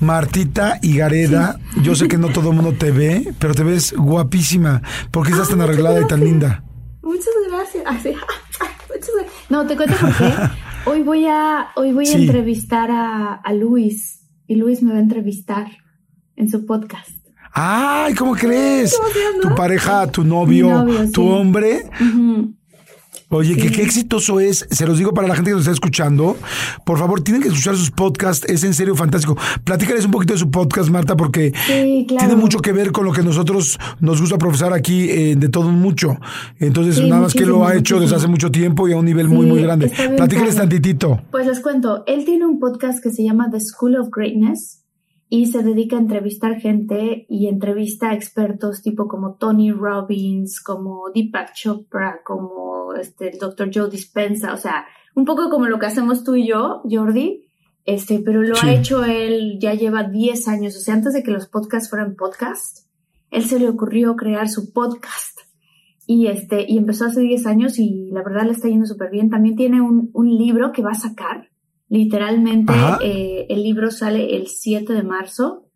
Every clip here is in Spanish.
Martita y Gareda, yo sé que no todo el mundo te ve, pero te ves guapísima. ¿Por qué estás tan arreglada y tan linda? Muchas gracias. Ay, sí. Muchas gracias. No, te cuento por qué. Hoy voy a, hoy voy a Sí. entrevistar a, a Luis y Luis me va a entrevistar en su podcast. Ay, ¿cómo crees? Tu pareja, tu novio, tu sí. hombre. Ujú. Oye, que Sí. qué exitoso es. Se los digo para la gente que nos está escuchando. Por favor, tienen que escuchar sus podcasts. Es en serio fantástico. Platícales un poquito de su podcast, Marta, porque Sí, claro. tiene mucho que ver con lo que nosotros nos gusta profesar aquí eh, de todo mucho. Entonces, Sí, nada más que lo ha hecho desde hace mucho tiempo y a un nivel muy, muy grande. Platícales tantitito. Pues les cuento, él tiene un podcast que se llama The School of Greatness y se dedica a entrevistar gente y entrevista a expertos tipo como Tony Robbins, como Deepak Chopra, como este, el Dr. Joe Dispenza, o sea, un poco como lo que hacemos tú y yo, Jordi, este, pero lo Sí. ha hecho él, ya lleva 10 años, o sea, antes de que los podcasts fueran podcasts, él se le ocurrió crear su podcast y este y empezó hace 10 años y la verdad le está yendo súper bien. También tiene un, un libro que va a sacar. Literalmente eh, el libro sale el 7 de marzo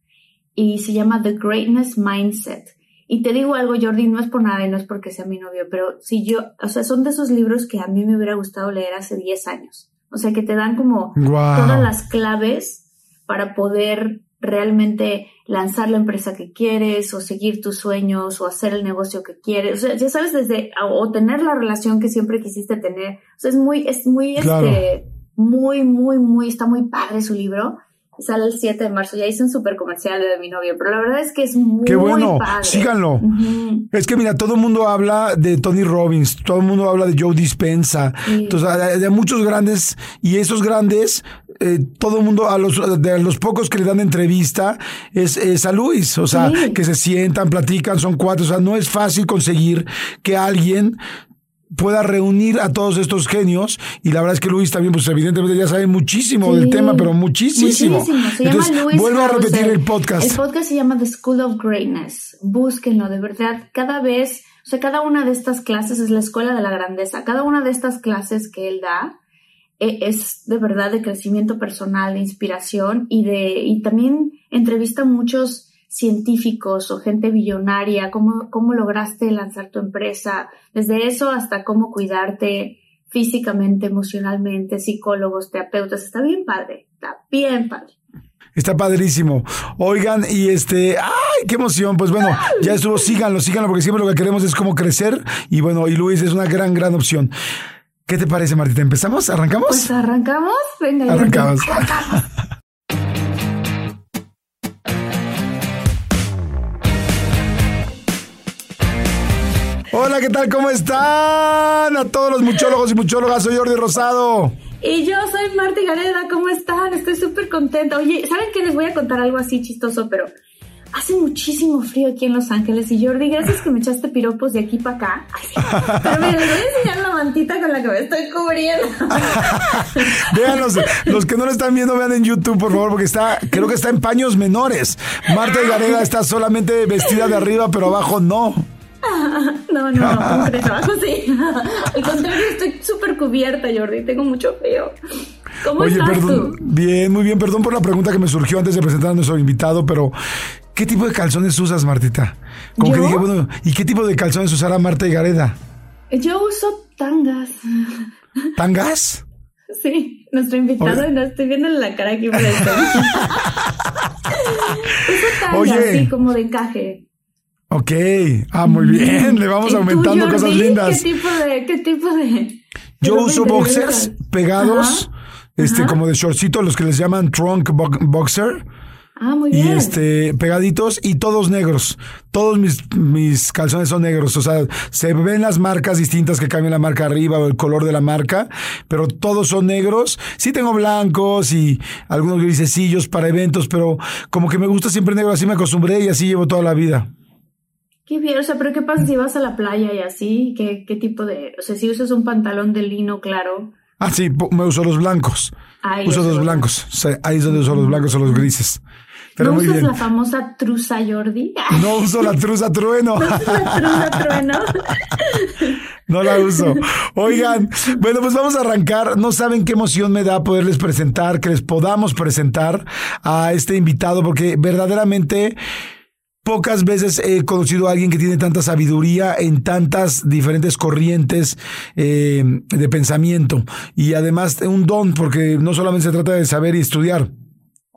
y se llama The Greatness Mindset. Y te digo algo, Jordi, no es por nada y no es porque sea mi novio, pero si yo, o sea, son de esos libros que a mí me hubiera gustado leer hace 10 años. O sea, que te dan como todas las claves para poder realmente lanzar la empresa que quieres o seguir tus sueños o hacer el negocio que quieres. O sea, ya sabes desde o tener la relación que siempre quisiste tener. O sea, es muy es muy Claro. este muy muy muy está muy padre su libro. Sale el 7 de marzo. Ya hice un súper comercial de mi novio, pero la verdad es que es muy Qué bueno. padre. Síganlo. Es que mira, todo el mundo habla de Tony Robbins, todo el mundo habla de Joe Dispensa, Sí. entonces, de, de muchos grandes y esos grandes, eh, todo el mundo a los de los pocos que le dan entrevista es, es a Luis, o sea, Sí. que se sientan, platican, son cuatro, o sea, no es fácil conseguir que alguien pueda reunir a todos estos genios y la verdad es que Luis también pues evidentemente ya sabe muchísimo Sí. del tema pero muchísimo, Muchísimo. Se entonces llama Luis vuelvo a repetir el podcast El podcast se llama The School of Greatness. Búsquenlo, de verdad. Cada vez, o sea, cada una de estas clases es la escuela de la grandeza. Cada una de estas clases que él da eh, es de verdad de crecimiento personal, de inspiración y de y también entrevista a muchos científicos o gente billonaria, cómo, cómo lograste lanzar tu empresa, desde eso hasta cómo cuidarte físicamente, emocionalmente, psicólogos, terapeutas, está bien padre, está bien padre. Está padrísimo. Oigan, y este, ¡ay, qué emoción! Pues bueno, ya estuvo, síganlo, síganlo, porque siempre lo que queremos es como crecer. Y bueno, y Luis es una gran, gran opción. ¿Qué te parece, Martita? ¿Empezamos? ¿Arrancamos? Pues arrancamos, venga. Jordi. Arrancamos. Hola, ¿qué tal? ¿Cómo están? A todos los muchólogos y muchólogas, soy Jordi Rosado. Y yo soy Marta Gareda, ¿cómo están? Estoy súper contenta. Oye, ¿saben qué? Les voy a contar algo así chistoso, pero hace muchísimo frío aquí en Los Ángeles. Y Jordi, gracias que me echaste piropos de aquí para acá. Ay. Pero miren, les voy a enseñar la mantita con la que me estoy cubriendo. Véanos, los que no lo están viendo, vean en YouTube, por favor, porque está, creo que está en paños menores. Marta Gareda está solamente vestida de arriba, pero abajo no. No, no, ¿cómo crees? Abajo sí. Al contrario, estoy súper cubierta, Jordi. Tengo mucho frío. ¿Cómo Oye, estás perdón. tú? Bien, muy bien. Perdón por la pregunta que me surgió antes de presentar a nuestro invitado, pero ¿qué tipo de calzones usas, Martita? Como que ¿Yo? dije, bueno, ¿y qué tipo de calzones usará Marta y Gareda? Yo uso tangas. ¿Tangas? Sí, nuestro invitado, no estoy viendo la cara aquí. Oye, así como de encaje. Ok, ah, muy bien, le vamos aumentando cosas lindas. ¿Qué tipo de, qué tipo de? Yo uso boxers pegados, este, como de shortcito, los que les llaman trunk boxer. Ah, muy bien. Y este, pegaditos y todos negros. Todos mis, mis calzones son negros. O sea, se ven las marcas distintas que cambian la marca arriba o el color de la marca, pero todos son negros. Sí tengo blancos y algunos grisecillos para eventos, pero como que me gusta siempre negro, así me acostumbré y así llevo toda la vida. Qué bien, o sea, pero ¿qué pasa si vas a la playa y así? ¿Qué, qué tipo de, o sea, si usas un pantalón de lino claro? Ah, sí, me uso los blancos. uso los blancos. ahí es donde uso los blancos o los grises. Pero ¿No usas la famosa truza Jordi? No uso la truza trueno. ¿No la truza trueno? No la uso. Oigan, bueno, pues vamos a arrancar. No saben qué emoción me da poderles presentar, que les podamos presentar a este invitado, porque verdaderamente Pocas veces he conocido a alguien que tiene tanta sabiduría en tantas diferentes corrientes eh, de pensamiento. Y además un don, porque no solamente se trata de saber y estudiar,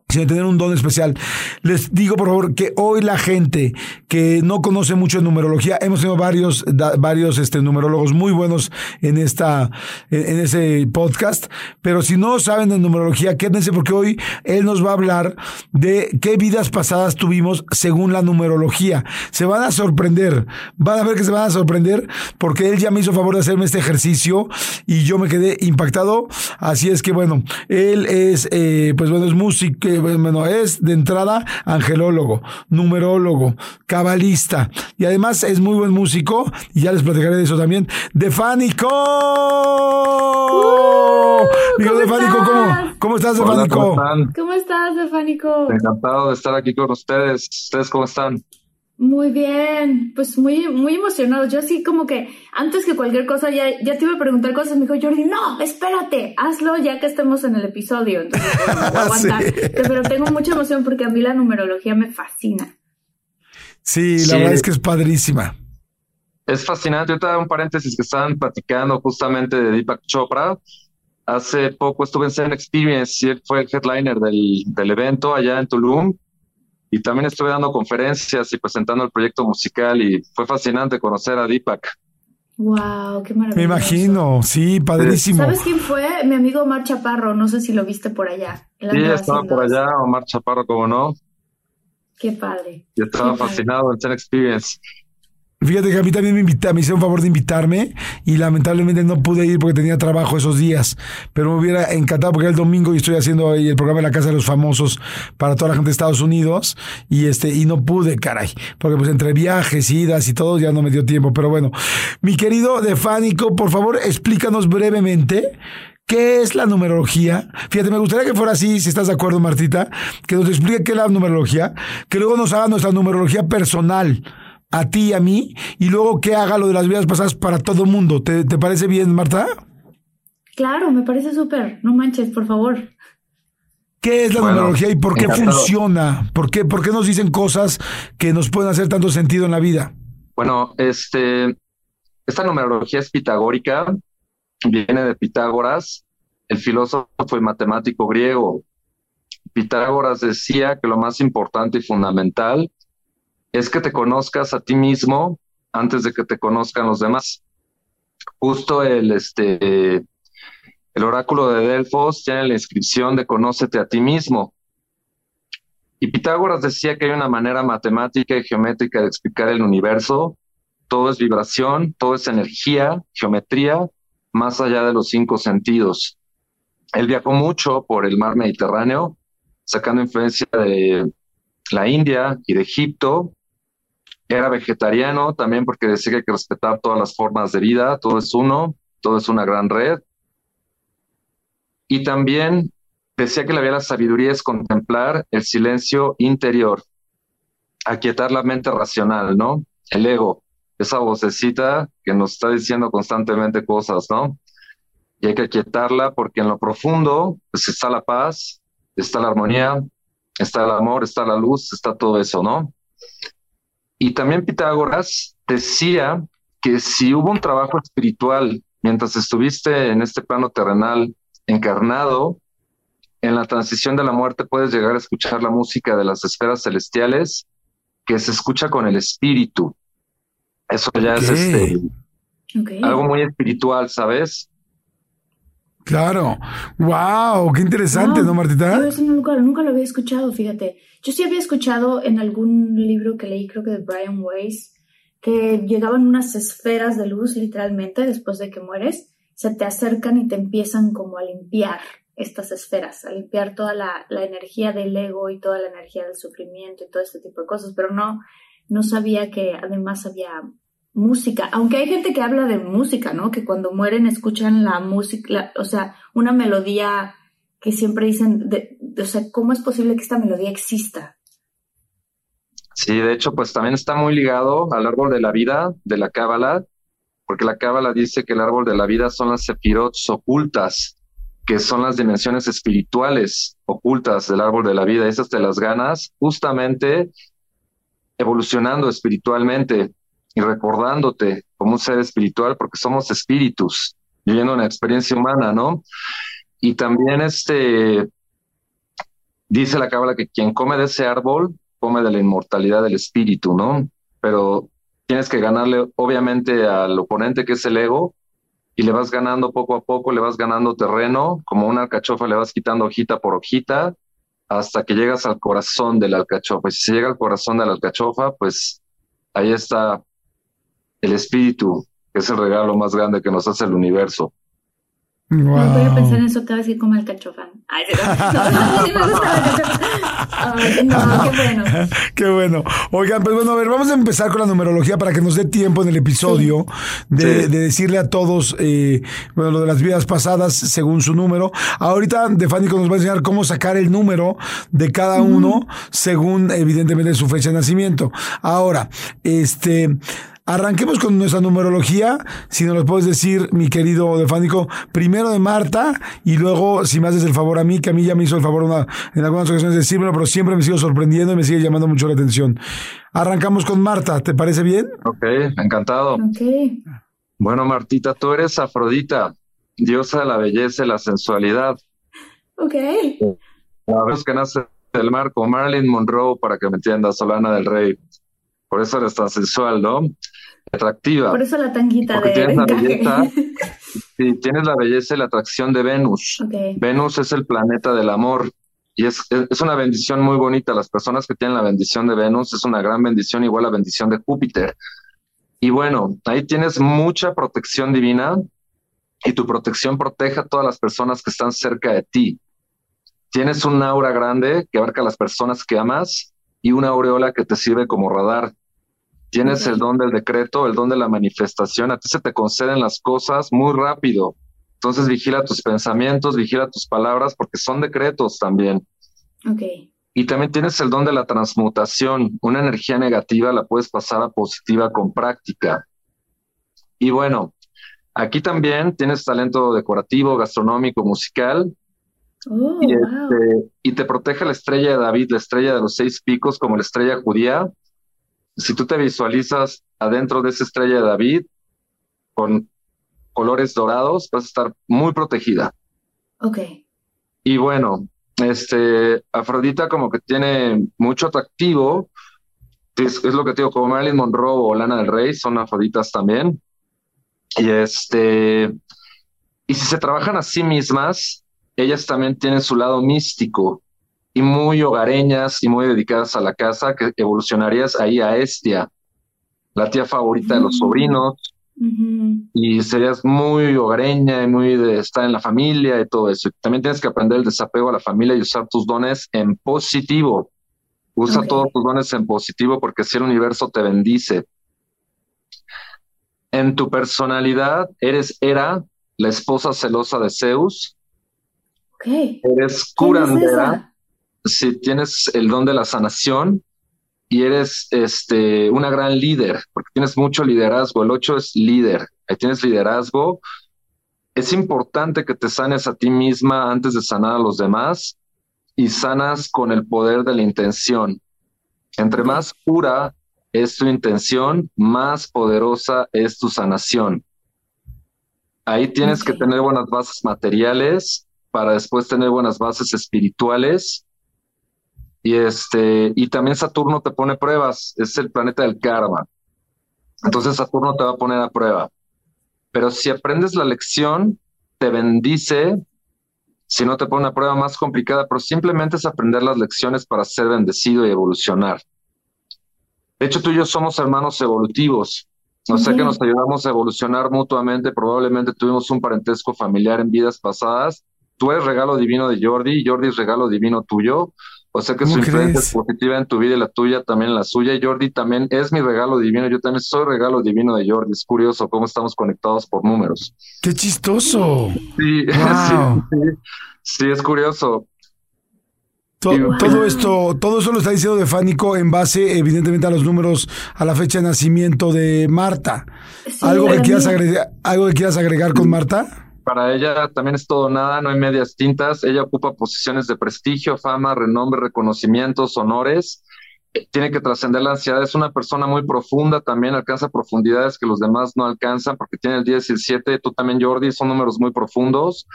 sino tener un don especial. Les digo, por favor, que hoy la gente que no conoce mucho de numerología, hemos tenido varios, varios este, numerólogos muy buenos en esta, en, ese podcast, pero si no saben de numerología, quédense porque hoy él nos va a hablar de qué vidas pasadas tuvimos según la numerología. Se van a sorprender, van a ver que se van a sorprender porque él ya me hizo favor de hacerme este ejercicio y yo me quedé impactado. Así es que bueno, él es, eh, pues bueno, es músico, bueno, es de entrada angelólogo, numerólogo, cabalista y además es muy buen músico y ya les platicaré de eso también. ¡Defánico! Uh, ¿cómo, Defánico, ¿cómo, ¿cómo estás, Defánico? ¿Cómo estás, Defánico? Encantado de estar aquí con ustedes. ¿Ustedes cómo están? Muy bien, pues muy, muy emocionado. Yo así como que antes que cualquier cosa ya, ya te iba a preguntar cosas. Me dijo Jordi, no, espérate, hazlo ya que estemos en el episodio. Entonces, voy a aguantar. Pero tengo mucha emoción porque a mí la numerología me fascina. Sí, la verdad es que es padrísima. Es fascinante. Yo te un paréntesis que estaban platicando justamente de Deepak Chopra. Hace poco estuve en Zen Experience y él fue el headliner del, del evento allá en Tulum y también estuve dando conferencias y presentando el proyecto musical y fue fascinante conocer a Deepak. Wow, qué maravilloso. Me imagino, sí, padrísimo. ¿Sabes quién fue? Mi amigo Omar Chaparro, no sé si lo viste por allá. Sí, estaba por allá, Omar Chaparro, como no. Qué padre. Yo estaba fascinado en Ten Experience. Fíjate que a mí también me, invita, me hicieron favor de invitarme y lamentablemente no pude ir porque tenía trabajo esos días, pero me hubiera encantado porque era el domingo y estoy haciendo el programa de la Casa de los Famosos para toda la gente de Estados Unidos y este y no pude, caray, porque pues entre viajes, idas y todo ya no me dio tiempo, pero bueno. Mi querido Defánico, por favor, explícanos brevemente ¿Qué es la numerología? Fíjate, me gustaría que fuera así, si estás de acuerdo, Martita, que nos explique qué es la numerología, que luego nos haga nuestra numerología personal a ti y a mí, y luego que haga lo de las vidas pasadas para todo el mundo. ¿Te, parece bien, Marta? Claro, me parece súper. No manches, por favor. ¿Qué es la numerología y por qué funciona? ¿Por qué, ¿Por qué nos dicen cosas que nos pueden hacer tanto sentido en la vida? Bueno, este, esta numerología es pitagórica, viene de Pitágoras, el filósofo y matemático griego. Pitágoras decía que lo más importante y fundamental es que te conozcas a ti mismo antes de que te conozcan los demás. Justo el, este, el oráculo de Delfos tiene la inscripción de conócete a ti mismo. Y Pitágoras decía que hay una manera matemática y geométrica de explicar el universo. Todo es vibración, todo es energía, geometría, más allá de los cinco sentidos. Él viajó mucho por el mar Mediterráneo, sacando influencia de la India y de Egipto, era vegetariano también porque decía que hay que respetar todas las formas de vida, todo es uno, todo es una gran red. Y también decía que la vía de la sabiduría es contemplar el silencio interior, aquietar la mente racional, ¿no? El ego, esa vocecita que nos está diciendo constantemente cosas, ¿no? Y hay que aquietarla porque en lo profundo pues, está la paz, está la armonía, está el amor, está la luz, está todo eso, ¿no? Y también Pitágoras decía que si hubo un trabajo espiritual mientras estuviste en este plano terrenal encarnado, en la transición de la muerte puedes llegar a escuchar la música de las esferas celestiales que se escucha con el espíritu. Eso ya es este, algo muy espiritual, ¿sabes? Claro. Wow, qué interesante, ¿no, Martita? Yo eso nunca, nunca, lo había escuchado, fíjate. Yo sí había escuchado en algún libro que leí, creo que de Brian Weiss, que llegaban unas esferas de luz, literalmente, después de que mueres, se te acercan y te empiezan como a limpiar estas esferas, a limpiar toda la, la energía del ego y toda la energía del sufrimiento y todo este tipo de cosas, pero no, no sabía que además había música, aunque hay gente que habla de música, ¿no? Que cuando mueren escuchan la música, o sea, una melodía que siempre dicen, de, o sea, ¿cómo es posible que esta melodía exista? Sí, de hecho, pues también está muy ligado al árbol de la vida de la Cábala, porque la Cábala dice que el árbol de la vida son las sefirots ocultas, que son las dimensiones espirituales ocultas del árbol de la vida. Esas te las ganas justamente evolucionando espiritualmente y recordándote como un ser espiritual, porque somos espíritus, viviendo una experiencia humana, ¿no? Y también este, dice la cábala que quien come de ese árbol, come de la inmortalidad del espíritu, ¿no? Pero tienes que ganarle, obviamente, al oponente que es el ego, y le vas ganando poco a poco, le vas ganando terreno, como una alcachofa le vas quitando hojita por hojita, hasta que llegas al corazón de la alcachofa. Y si se llega al corazón de la alcachofa, pues ahí está el espíritu, que es el regalo más grande que nos hace el universo. Wow. No voy a pensar en eso cada vez que come alcachofa. Ay, no, no, no, sí me gusta Ay, no, qué bueno. Qué bueno. Oigan, pues bueno, a ver, vamos a empezar con la numerología para que nos dé tiempo en el episodio sí. De, sí. de, decirle a todos, eh, bueno, lo de las vidas pasadas según su número. Ahorita Defánico nos va a enseñar cómo sacar el número de cada uno mm. según, evidentemente, su fecha de nacimiento. Ahora, este Arranquemos con nuestra numerología. Si nos lo puedes decir, mi querido Defánico, primero de Marta y luego, si me haces el favor a mí, que a mí ya me hizo el favor una, en algunas ocasiones de decírmelo, pero siempre me sigo sorprendiendo y me sigue llamando mucho la atención. Arrancamos con Marta, ¿te parece bien? Ok, encantado. Ok. Bueno, Martita, tú eres Afrodita, diosa de la belleza y la sensualidad. Ok. La vez que nace del mar con Marilyn Monroe, para que me entiendas, Solana del Rey. Por eso eres tan sensual, ¿no? Atractiva. Por eso la tanguita de tienes la belleza, sí, tienes la belleza y la atracción de Venus. Okay. Venus es el planeta del amor y es, es una bendición muy bonita. Las personas que tienen la bendición de Venus es una gran bendición, igual la bendición de Júpiter. Y bueno, ahí tienes mucha protección divina y tu protección protege a todas las personas que están cerca de ti. Tienes un aura grande que abarca a las personas que amas y una aureola que te sirve como radar. Tienes okay. el don del decreto, el don de la manifestación, a ti se te conceden las cosas muy rápido. Entonces vigila tus pensamientos, vigila tus palabras, porque son decretos también. Okay. Y también tienes el don de la transmutación. Una energía negativa la puedes pasar a positiva con práctica. Y bueno, aquí también tienes talento decorativo, gastronómico, musical, Oh, y, wow. este, y, te protege la estrella de David, la estrella de los seis picos, como la estrella judía. Si tú te visualizas adentro de esa estrella de David, con colores dorados, vas a estar muy protegida. Ok. Y bueno, este, Afrodita como que tiene mucho atractivo, es, es lo que te digo, como Marilyn Monroe o Lana del Rey, son afroditas también. Y este, y si se trabajan a sí mismas, ellas también tienen su lado místico y muy hogareñas y muy dedicadas a la casa, que evolucionarías ahí a Estia, la tía favorita uh -huh. de los sobrinos, uh -huh. y serías muy hogareña y muy de estar en la familia y todo eso. También tienes que aprender el desapego a la familia y usar tus dones en positivo. Usa okay. todos tus dones en positivo porque si el universo te bendice. En tu personalidad eres Hera, la esposa celosa de Zeus, Okay. Eres curandera, si tienes el don de la sanación y eres este, una gran líder, porque tienes mucho liderazgo. El 8 es líder, ahí tienes liderazgo. Es importante que te sanes a ti misma antes de sanar a los demás y sanas con el poder de la intención. Entre más pura es tu intención, más poderosa es tu sanación. Ahí tienes okay. que tener buenas bases materiales, para después tener buenas bases espirituales. Y este, y también Saturno te pone pruebas, es el planeta del karma. Entonces Saturno te va a poner a prueba. Pero si aprendes la lección, te bendice, si no te pone una prueba más complicada, pero simplemente es aprender las lecciones para ser bendecido y evolucionar. De hecho, tú y yo somos hermanos evolutivos. O sea que nos ayudamos a evolucionar mutuamente. Probablemente tuvimos un parentesco familiar en vidas pasadas. Tú eres regalo divino de Jordi, Jordi es regalo divino tuyo. O sea que su influencia es positiva en tu vida y la tuya también en la suya. Jordi también es mi regalo divino. Yo también soy regalo divino de Jordi. Es curioso cómo estamos conectados por números. ¡Qué chistoso! Sí, sí, es curioso. Todo, esto, todo eso lo está diciendo de Fánico en base, evidentemente, a los números, a la fecha de nacimiento de Marta. ¿Algo, que quieras agregar, ¿Algo que quieras agregar con Marta? Para ella también es todo nada, no hay medias tintas. Ella ocupa posiciones de prestigio, fama, renombre, reconocimientos, honores tiene que trascender la ansiedad. Es una persona muy profunda, también alcanza profundidades que los demás no alcanzan, porque tiene el 10 y el 7, tú también, Jordi, son números muy profundos.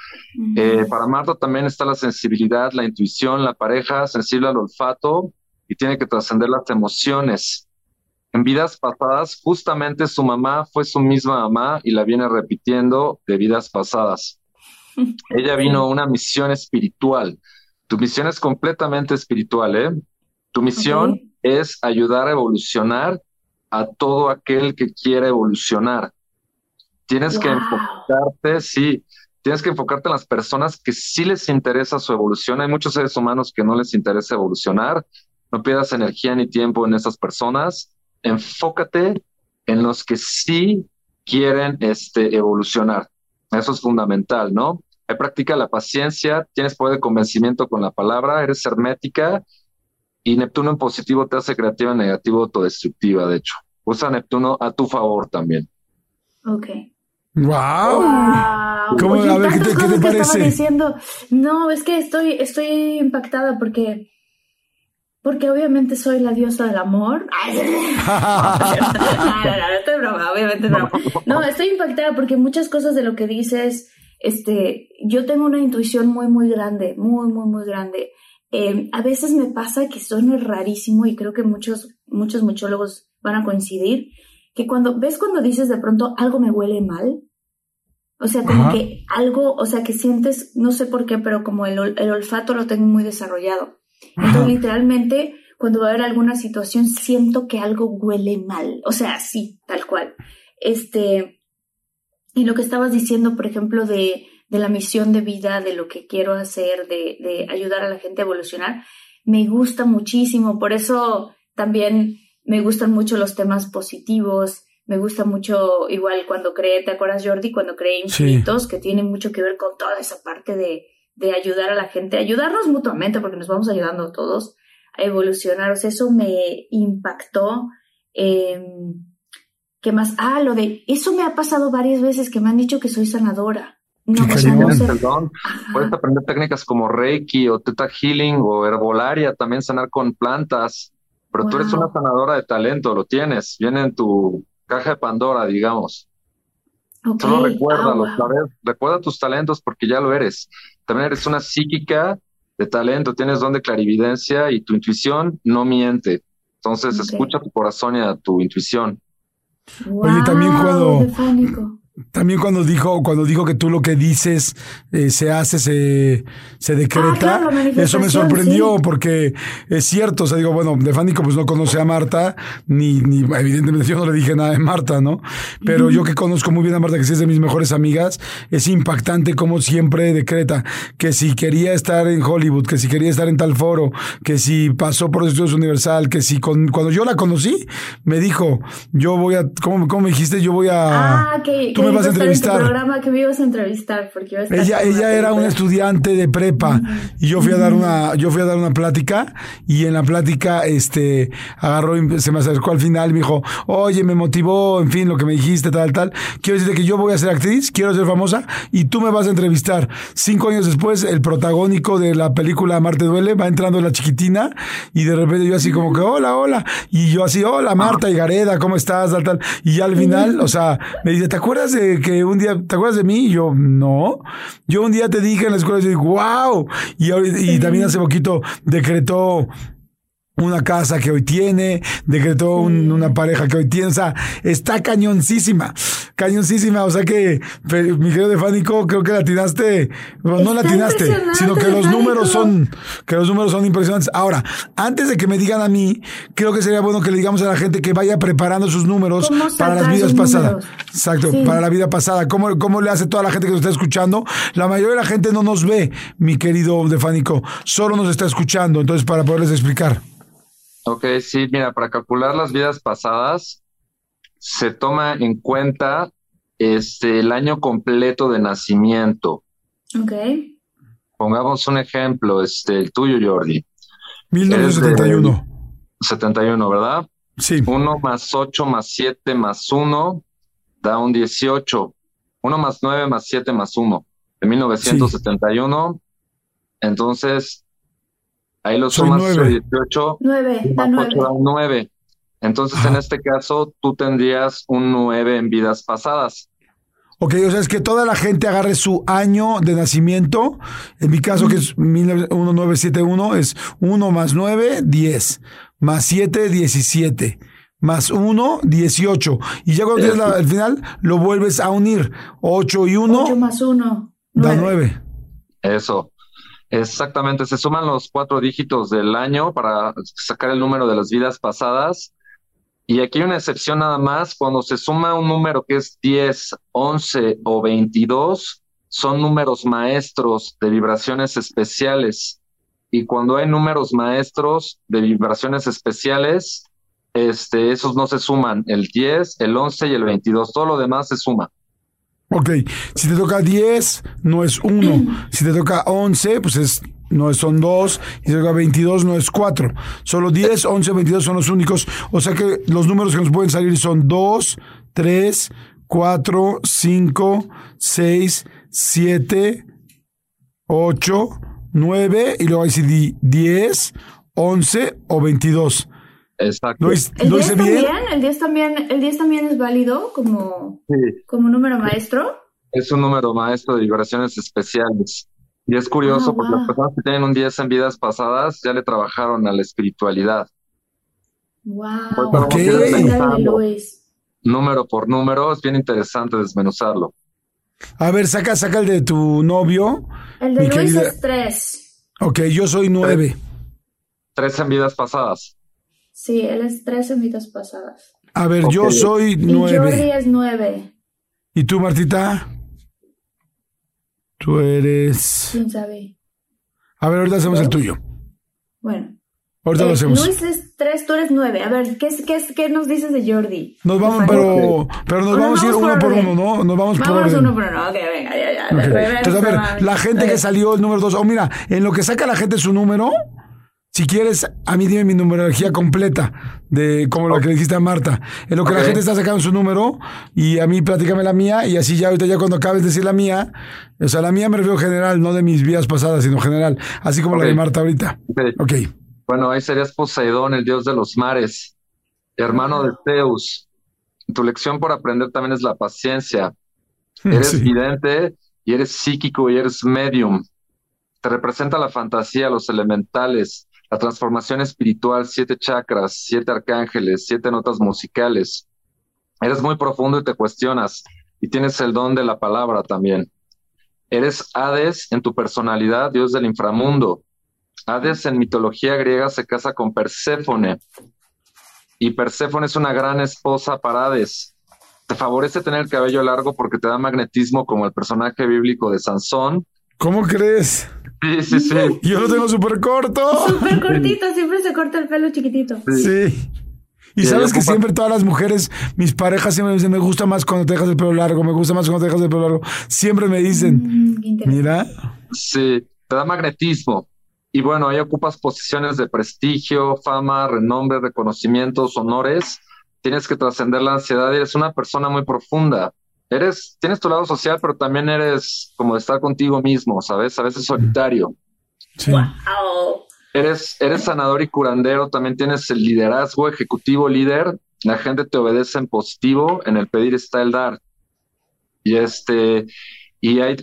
Eh, para Marta también está la sensibilidad, la intuición, la pareja, sensible al olfato, y tiene que trascender las emociones. En vidas pasadas, justamente su mamá fue su misma mamá y la viene repitiendo de vidas pasadas. Ella vino a una misión espiritual. Tu misión es completamente espiritual, ¿eh? Tu misión es ayudar a evolucionar a todo aquel que quiera evolucionar. Tienes que enfocarte, sí, tienes que enfocarte en las personas que sí les interesa su evolución. Hay muchos seres humanos que no les interesa evolucionar. No pierdas energía ni tiempo en esas personas. Enfócate en los que sí quieren este, evolucionar. Eso es fundamental, ¿no? practica la paciencia, tienes poder de convencimiento con la palabra, eres hermética y Neptuno en positivo te hace creativa, en negativo autodestructiva, de hecho. Usa Neptuno a tu favor también. Ok. Wow. ¿Cómo, a ver, ¿qué te, ¿qué te parece? Diciendo. No, es que estoy, estoy impactada porque, porque obviamente soy la diosa del amor. no, no, no, estoy broma, obviamente no. No, estoy impactada porque muchas cosas de lo que dices, este, yo tengo una intuición muy, muy grande, muy, muy, muy grande. Em, a veces me pasa que suena rarísimo y creo que muchos, muchos muchólogos van a coincidir, que cuando ves cuando dices de pronto algo me huele mal, o sea, como que algo, o sea, que sientes, no sé por qué, pero como el, olfato lo tengo muy desarrollado. Entonces, literalmente, cuando va a haber alguna situación, siento que algo huele mal. O sea, sí, tal cual. Este, y lo que estabas diciendo, por ejemplo, de, de la misión de vida, de lo que quiero hacer, de, ayudar a la gente a evolucionar, me gusta muchísimo. Por eso también me gustan mucho los temas positivos. Me gusta mucho, igual cuando creé, ¿te acuerdas Jordi? Cuando creé Infinitos, que tiene mucho que ver con toda esa parte de, de ayudar a la gente, ayudarnos mutuamente, porque nos vamos ayudando todos a evolucionar. O sea, eso me impactó. ¿Qué más? Ah, lo de, eso me ha pasado varias veces que me han dicho que soy sanadora. No, perdón. Puedes aprender técnicas como Reiki o Theta Healing o herbolaria, también sanar con plantas. Pero tú eres una sanadora de talento, lo tienes, viene en tu caja de Pandora, digamos. Solo recuerda, ah, recuerda tus talentos porque ya lo eres. También eres una psíquica de talento, tienes don de clarividencia y tu intuición no miente. Entonces escucha tu corazón y a tu intuición. Oye, también cuando, también cuando dijo, cuando dijo que tú lo que dices eh, se hace, se, se decreta, ah, eso me sorprendió porque es cierto, o sea, digo, bueno, Defánico pues no conoce a Marta, ni, ni evidentemente yo no le dije nada de Marta, ¿no? Pero yo que conozco muy bien a Marta, que sí es de mis mejores amigas, es impactante como siempre decreta que si quería estar en Hollywood, que si quería estar en tal foro, que si pasó por estudios universal, que si con, cuando yo la conocí, me dijo, yo voy a, ¿cómo, cómo me dijiste? Yo voy a... Ah, me vas a entrevistar. programa que me ibas a entrevistar porque a ella ella era una estudiante de prepa y yo fui a dar una yo fui a dar una plática y en la plática este agarró y se me acercó al final y me dijo, "Oye, me motivó, en fin, lo que me dijiste tal tal. Quiero decirte que yo voy a ser actriz, quiero ser famosa y tú me vas a entrevistar." Cinco años después, el protagónico de la película Marte duele va entrando la chiquitina y de repente yo así como que, "Hola, hola." Y yo así, "Hola, Marta y Gareda, ¿cómo estás?" tal tal. Y ya al final, o sea, me dice, "¿Te acuerdas acuerdas de que un día, ¿te acuerdas de mí? Yo, no. Yo un día te dije en la escuela, y dije, wow. Y, y también hace poquito decretó una casa que hoy tiene, decretó una pareja que hoy tiene, o sea, está cañoncísima, cañoncísima, o sea que, mi querido Defánico, creo que la tiraste, no la tiraste, sino que los números son, que los números son impresionantes. Ahora, antes de que me digan a mí, creo que sería bueno que le digamos a la gente que vaya preparando sus números para las vidas pasadas. Exacto, para la vida pasada. ¿Cómo, ¿Cómo le hace toda la gente que nos está escuchando? La mayoría de la gente no nos ve, mi querido Defánico, solo nos está escuchando, entonces para poderles explicar. Ok, sí, mira, para calcular las vidas pasadas se toma en cuenta este, el año completo de nacimiento. Ok. Pongamos un ejemplo, este, el tuyo, Jordi. 1971. 71, ¿verdad? Sí. 1 más 8 más 7 más 1 da un 18. 1 más 9 más 7 más 1. De 1971. Entonces, Ahí lo sumas 18. 9, da 9. 9. Entonces, en este caso, tú tendrías un 9 en vidas pasadas. Ok, o sea, es que toda la gente agarre su año de nacimiento. En mi caso, que es 1971, es 1 más 9, 10. Más 7, 17. Más 1, 18. Y ya cuando tienes al final, lo vuelves a unir. 8 y 1. 8 más 1. Da 9. Eso. Exactamente, se suman los cuatro dígitos del año para sacar el número de las vidas pasadas. Y aquí hay una excepción nada más, cuando se suma un número que es 10, 11 o 22, son números maestros de vibraciones especiales. Y cuando hay números maestros de vibraciones especiales, este, esos no se suman, el 10, el 11 y el 22, todo lo demás se suma. Ok, si te toca 10, no es 1. Si te toca 11, pues es, no son 2. Y si te toca 22, no es 4. Solo 10, 11, 22 son los únicos. O sea que los números que nos pueden salir son 2, 3, 4, 5, 6, 7, 8, 9. Y luego hay 10, 11 o 22. Exacto. ¿Lo, ¿El 10 también? ¿El 10 también, el 10 también es válido como, como número maestro? Es un número maestro de vibraciones especiales. Y es curioso ah, porque las personas que tienen un 10 en vidas pasadas ya le trabajaron a la espiritualidad. Wow. Número por número, es bien interesante desmenuzarlo. A ver, saca, saca el de tu novio. El de Luis es 3. Ok, yo soy 9. Tres en vidas pasadas. Sí, él es tres en vidas pasadas. A ver, yo soy nueve. Y Jordi es nueve. ¿Y tú, Martita? Tú eres. ¿Quién sabe? A ver, ahorita hacemos el tuyo. Bueno. Ahorita lo eh, hacemos. Luis es tres, tú eres nueve. A ver, ¿qué, qué, qué nos dices de Jordi? Nos vamos, pero, pero nos vamos a ir uno por uno, ¿no? Nos vamos, por orden. uno por uno. Ok, venga, ya, ya. Entonces, a ver, la gente que salió el número dos. Oh, mira, en lo que saca la gente su número, si quieres, a mí dime mi numerología completa, de como lo que le dijiste a Marta. En lo que la gente está sacando su número, y a mí platícame la mía, y así ya ahorita ya cuando acabes de decir la mía, o sea, la mía me refiero general, no de mis vidas pasadas, sino general, así como la de Marta ahorita. Ok. Bueno, ahí serías Poseidón, el dios de los mares, hermano de Zeus. Tu lección por aprender también es la paciencia. Eres vidente y eres psíquico y eres medium. Te representa la fantasía, los elementales, la transformación espiritual, siete chakras, siete arcángeles, siete notas musicales. Eres muy profundo y te cuestionas y tienes el don de la palabra también. Eres Hades en tu personalidad, dios del inframundo. Hades en mitología griega se casa con Perséfone y Perséfone es una gran esposa para Hades. Te favorece tener el cabello largo porque te da magnetismo como el personaje bíblico de Sansón. ¿Cómo crees? Sí, sí, sí. Yo lo tengo súper corto. Súper cortito, siempre se corta el pelo chiquitito. Sí. Y sabes que siempre todas las mujeres, mis parejas siempre me dicen, me gusta más cuando te dejas el pelo largo, me gusta más cuando te dejas el pelo largo. Siempre me dicen, mm, mira. Sí, te da magnetismo. Y bueno, ahí ocupas posiciones de prestigio, fama, renombre, reconocimientos, honores. Tienes que trascender la ansiedad y eres una persona muy profunda eres, tienes tu lado social, pero también eres como de estar contigo mismo, ¿sabes? A veces solitario. Sí. Eres, eres sanador y curandero, también tienes el liderazgo, ejecutivo líder. La gente te obedece en positivo, en el pedir está el dar. Y este, y ahí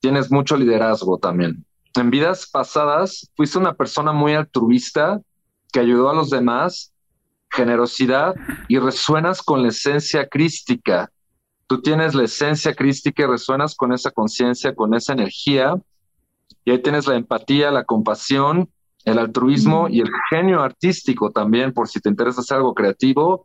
tienes mucho liderazgo también. En vidas pasadas fuiste una persona muy altruista que ayudó a los demás, generosidad y resuenas con la esencia crística. Tú tienes la esencia crística y resuenas con esa conciencia, con esa energía. Y ahí tienes la empatía, la compasión, el altruismo y el genio artístico también, por si te interesa hacer algo creativo,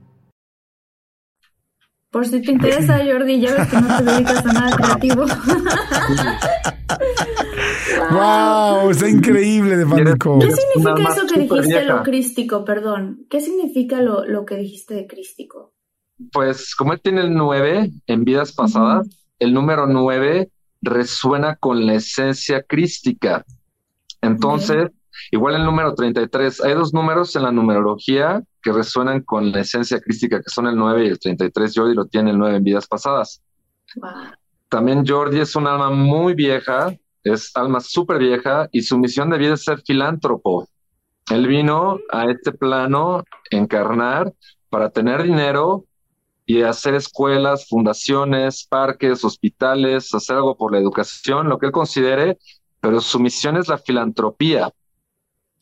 Por si te interesa, Jordi, ya ves que no te dedicas a nada creativo. ¡Wow! Está increíble de pánico. ¿Qué significa eso que dijiste lo crístico? Perdón. ¿Qué significa lo, lo que dijiste de crístico? Pues como él tiene el 9 en vidas pasadas, el número 9 resuena con la esencia crística. Entonces, igual el número 33, hay dos números en la numerología que resuenan con la esencia crística, que son el 9 y el 33. Jordi lo tiene el 9 en vidas pasadas. También Jordi es un alma muy vieja, es alma súper vieja y su misión de vida es ser filántropo. Él vino a este plano encarnar para tener dinero y hacer escuelas, fundaciones, parques, hospitales, hacer algo por la educación, lo que él considere, pero su misión es la filantropía.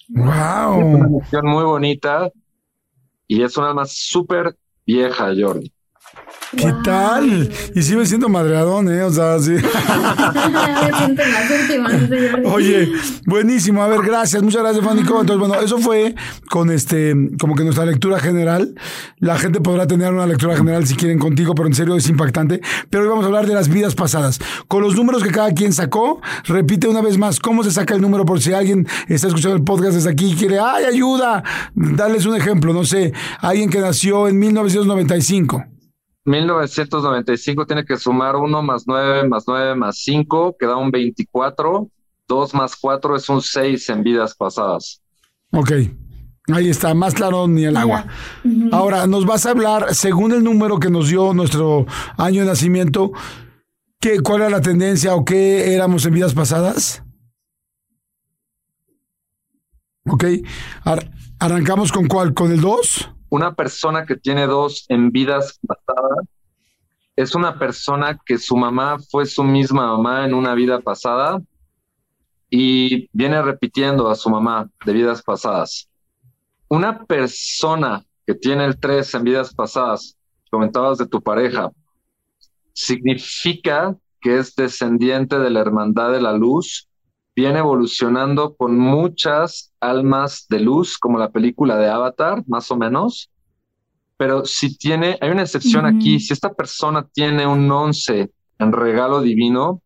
Wow. Es una misión muy bonita y es un alma súper vieja, Jordi. ¿Qué tal? Y sigue siendo madreadón, ¿eh? O sea, sí. Oye, buenísimo. A ver, gracias. Muchas gracias, Fánico. Entonces, bueno, eso fue con este, como que nuestra lectura general. La gente podrá tener una lectura general si quieren contigo, pero en serio es impactante. Pero hoy vamos a hablar de las vidas pasadas. Con los números que cada quien sacó, repite una vez más cómo se saca el número por si alguien está escuchando el podcast desde aquí y quiere, ¡ay, ayuda! Darles un ejemplo, no sé, alguien que nació en 1995. 1995 tiene que sumar 1 más 9 más 9 más 5, que da un 24. 2 más 4 es un 6 en vidas pasadas. Ok. Ahí está, más claro ni el agua. Ahora, nos vas a hablar, según el número que nos dio nuestro año de nacimiento, ¿qué, ¿cuál era la tendencia o qué éramos en vidas pasadas? Ok. arrancamos con cuál, con el 2 una persona que tiene dos en vidas pasadas es una persona que su mamá fue su misma mamá en una vida pasada y viene repitiendo a su mamá de vidas pasadas. Una persona que tiene el tres en vidas pasadas, comentabas de tu pareja, significa que es descendiente de la hermandad de la luz viene evolucionando con muchas almas de luz, como la película de Avatar, más o menos. Pero si tiene, hay una excepción aquí, si esta persona tiene un 11 en regalo divino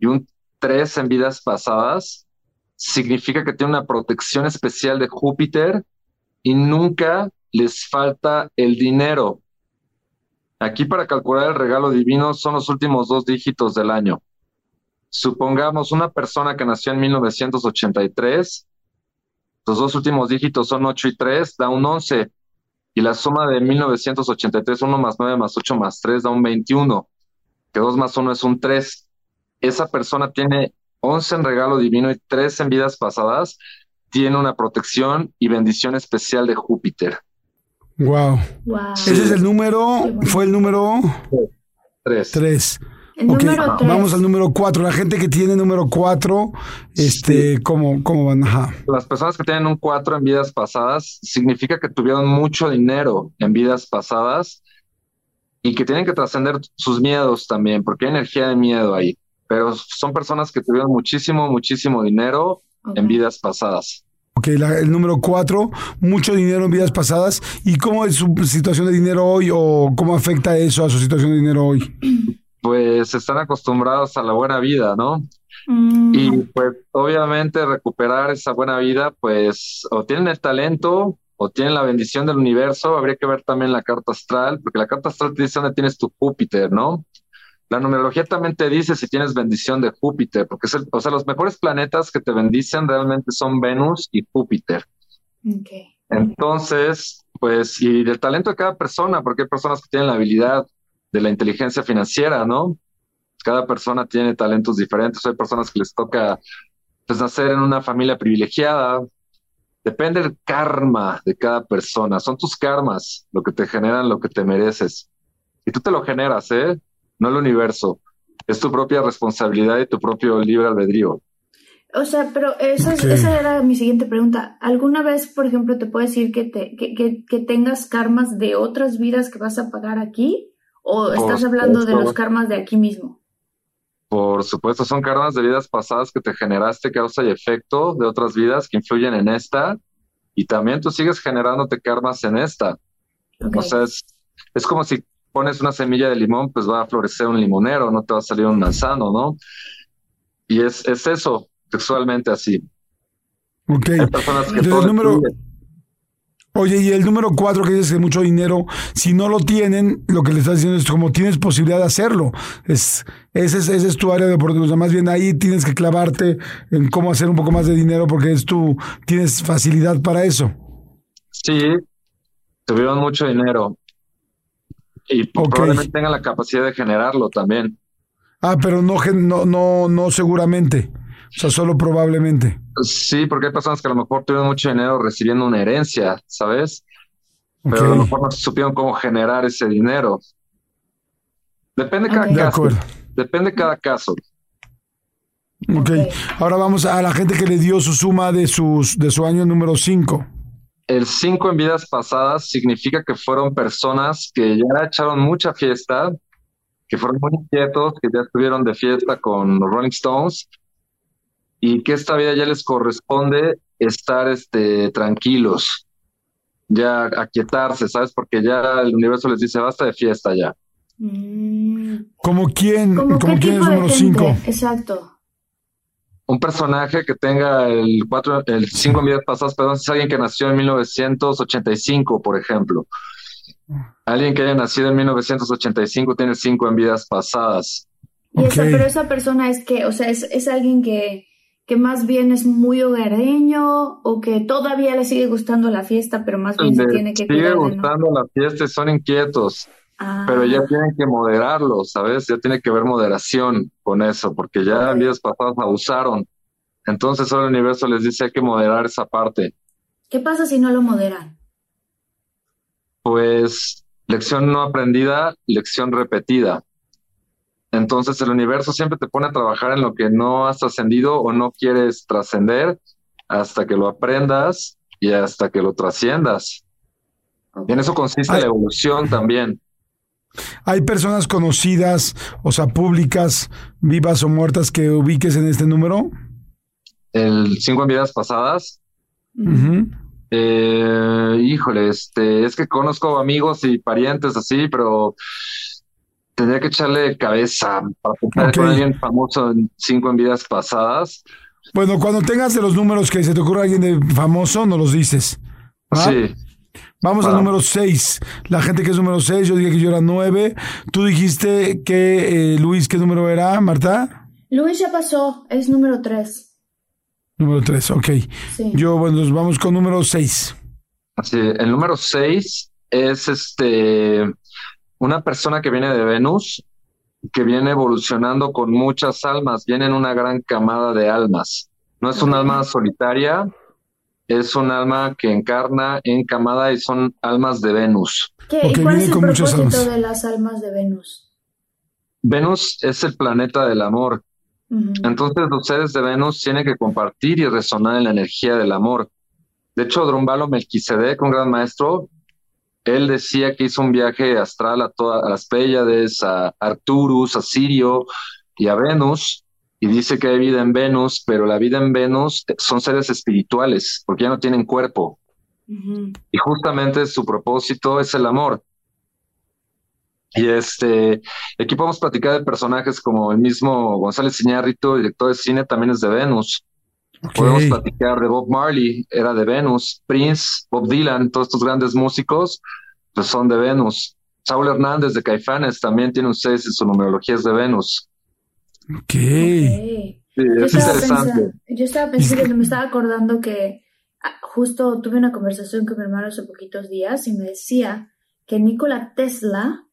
y un 3 en vidas pasadas, significa que tiene una protección especial de Júpiter y nunca les falta el dinero. Aquí para calcular el regalo divino son los últimos dos dígitos del año supongamos una persona que nació en 1983, los dos últimos dígitos son 8 y 3, da un 11. Y la suma de 1983, 1 más 9 más 8 más 3 da un 21, que 2 más 1 es un 3. Esa persona tiene 11 en regalo divino y 3 en vidas pasadas, tiene una protección y bendición especial de Júpiter. Wow. wow. Ese es el número, fue el número 3. 3 vamos al número cuatro. La gente que tiene número cuatro, este, ¿cómo, ¿cómo van? Las personas que tienen un cuatro en vidas pasadas significa que tuvieron mucho dinero en vidas pasadas y que tienen que trascender sus miedos también, porque hay energía de miedo ahí. Pero son personas que tuvieron muchísimo, muchísimo dinero en vidas pasadas. Ok, el número cuatro, mucho dinero en vidas pasadas. ¿Y cómo es su situación de dinero hoy o cómo afecta eso a su situación de dinero hoy? Pues están acostumbrados a la buena vida, ¿no? Mm. Y pues obviamente recuperar esa buena vida, pues o tienen el talento o tienen la bendición del universo, habría que ver también la carta astral, porque la carta astral te dice dónde tienes tu Júpiter, ¿no? La numerología también te dice si tienes bendición de Júpiter, porque es o sea, los mejores planetas que te bendicen realmente son Venus y Júpiter. Okay. Entonces, pues, y del talento de cada persona, porque hay personas que tienen la habilidad de la inteligencia financiera, ¿no? Cada persona tiene talentos diferentes. Hay personas que les toca pues, nacer en una familia privilegiada, Depende del karma de cada persona. Son tus karmas lo que te generan lo que te mereces. Y tú te lo generas, ¿eh? No el universo. Es tu propia responsabilidad y tu propio libre albedrío. O sea, pero esa, esa era mi siguiente pregunta. ¿Alguna vez, por ejemplo, te puedo decir que, te, que, que, tengas karmas de otras vidas que vas a pagar aquí? ¿O estás hablando de los karmas de aquí mismo? Por supuesto, son karmas de vidas pasadas que te generaste causa y efecto de otras vidas que influyen en esta y también tú sigues generándote karmas en esta. O sea, es, es como si pones una semilla de limón, pues va a florecer un limonero, no te va a salir un manzano, ¿no? Y es, es eso, textualmente así. Ok. el número, Oye, y el número cuatro que dices que mucho dinero, si no lo tienen, lo que le estás diciendo es como tienes posibilidad de hacerlo. Es, ese, es, ese es tu área de oportunidad. Más bien ahí tienes que clavarte en cómo hacer un poco más de dinero porque es tu, tienes facilidad para eso. Sí, tuvieron mucho dinero. Y probablemente tengan la capacidad de generarlo también. Ah, pero no, no, no, no seguramente. O sea, solo probablemente. Sí, porque hay personas que a lo mejor tuvieron mucho dinero recibiendo una herencia, ¿sabes? Pero a lo mejor no supieron cómo generar ese dinero. Depende de cada caso. Depende cada caso. ok, ahora vamos a la gente que le dio su suma de, sus, de su año número 5. El 5 en vidas pasadas significa que fueron personas que ya echaron mucha fiesta, que fueron muy inquietos, que ya estuvieron de fiesta con los Rolling Stones y que esta vida ya les corresponde estar este, tranquilos, ya aquietarse, ¿sabes? Porque ya el universo les dice, basta de fiesta ya. Mm. ¿Como quién? ¿Como, quién es número 5? Exacto. Un personaje que tenga el cuatro, el 5 en vidas pasadas, perdón, es alguien que nació en 1985, por ejemplo. Alguien que haya nacido en 1985 tiene 5 en vidas pasadas. Y esa, pero esa persona es que, o sea, es, es alguien que, que más bien es muy hogareño o que todavía le sigue gustando la fiesta, pero más bien se tiene que sigue gustando la fiesta y son inquietos, pero ya ah. tienen que moderarlo, ¿sabes? Ya tiene que haber moderación con eso, porque ya en días pasados abusaron. Entonces solo el universo les dice hay que moderar esa parte. ¿Qué pasa si no lo moderan? Pues lección no aprendida, lección repetida. Entonces el universo siempre te pone a trabajar en lo que no has trascendido o no quieres trascender hasta que lo aprendas y hasta que lo trasciendas. Y en eso consiste la evolución también. ¿Hay personas conocidas, o sea, públicas, vivas o muertas que ubiques en este número? El cinco en vidas pasadas. Eh, híjole, este, es que conozco amigos y parientes así, pero tendría que echarle cabeza para pensar con alguien famoso en cinco en vidas pasadas. Bueno, cuando tengas de los números que se te ocurra alguien de famoso, nos los dices. Sí. Vamos al número 6. La gente que es número 6, yo dije que yo era 9. Tú dijiste que eh, Luis, ¿qué número era, Marta? Luis ya pasó, es número 3. Número 3, ok. Yo, bueno, nos vamos con número 6. Sí, el número 6 es este una persona que viene de Venus, que viene evolucionando con muchas almas, viene en una gran camada de almas. No es un alma solitaria, es un alma que encarna en camada y son almas de Venus. ¿Qué? ¿Y cuál es el propósito de las almas de Venus? Venus es el planeta del amor. Entonces los seres de Venus tienen que compartir y resonar en la energía del amor. De hecho, Drumbalo Melquisedec, un gran maestro, él decía que hizo un viaje astral a, todas las Pléyades, a Arcturus, a Sirio y a Venus, y dice que hay vida en Venus, pero la vida en Venus son seres espirituales, porque ya no tienen cuerpo. Y justamente su propósito es el amor. Y este, aquí podemos platicar de personajes como el mismo González Iñárritu, director de cine, también es de Venus. Podemos platicar de Bob Marley, era de Venus. Prince, Bob Dylan, todos estos grandes músicos, pues son de Venus. Saúl Hernández de Caifanes también tiene un 6 en su numerología es de Venus. Ok. Sí, es interesante. yo estaba pensando, me estaba acordando que ah, justo tuve una conversación con mi hermano hace poquitos días y me decía que Nikola Tesla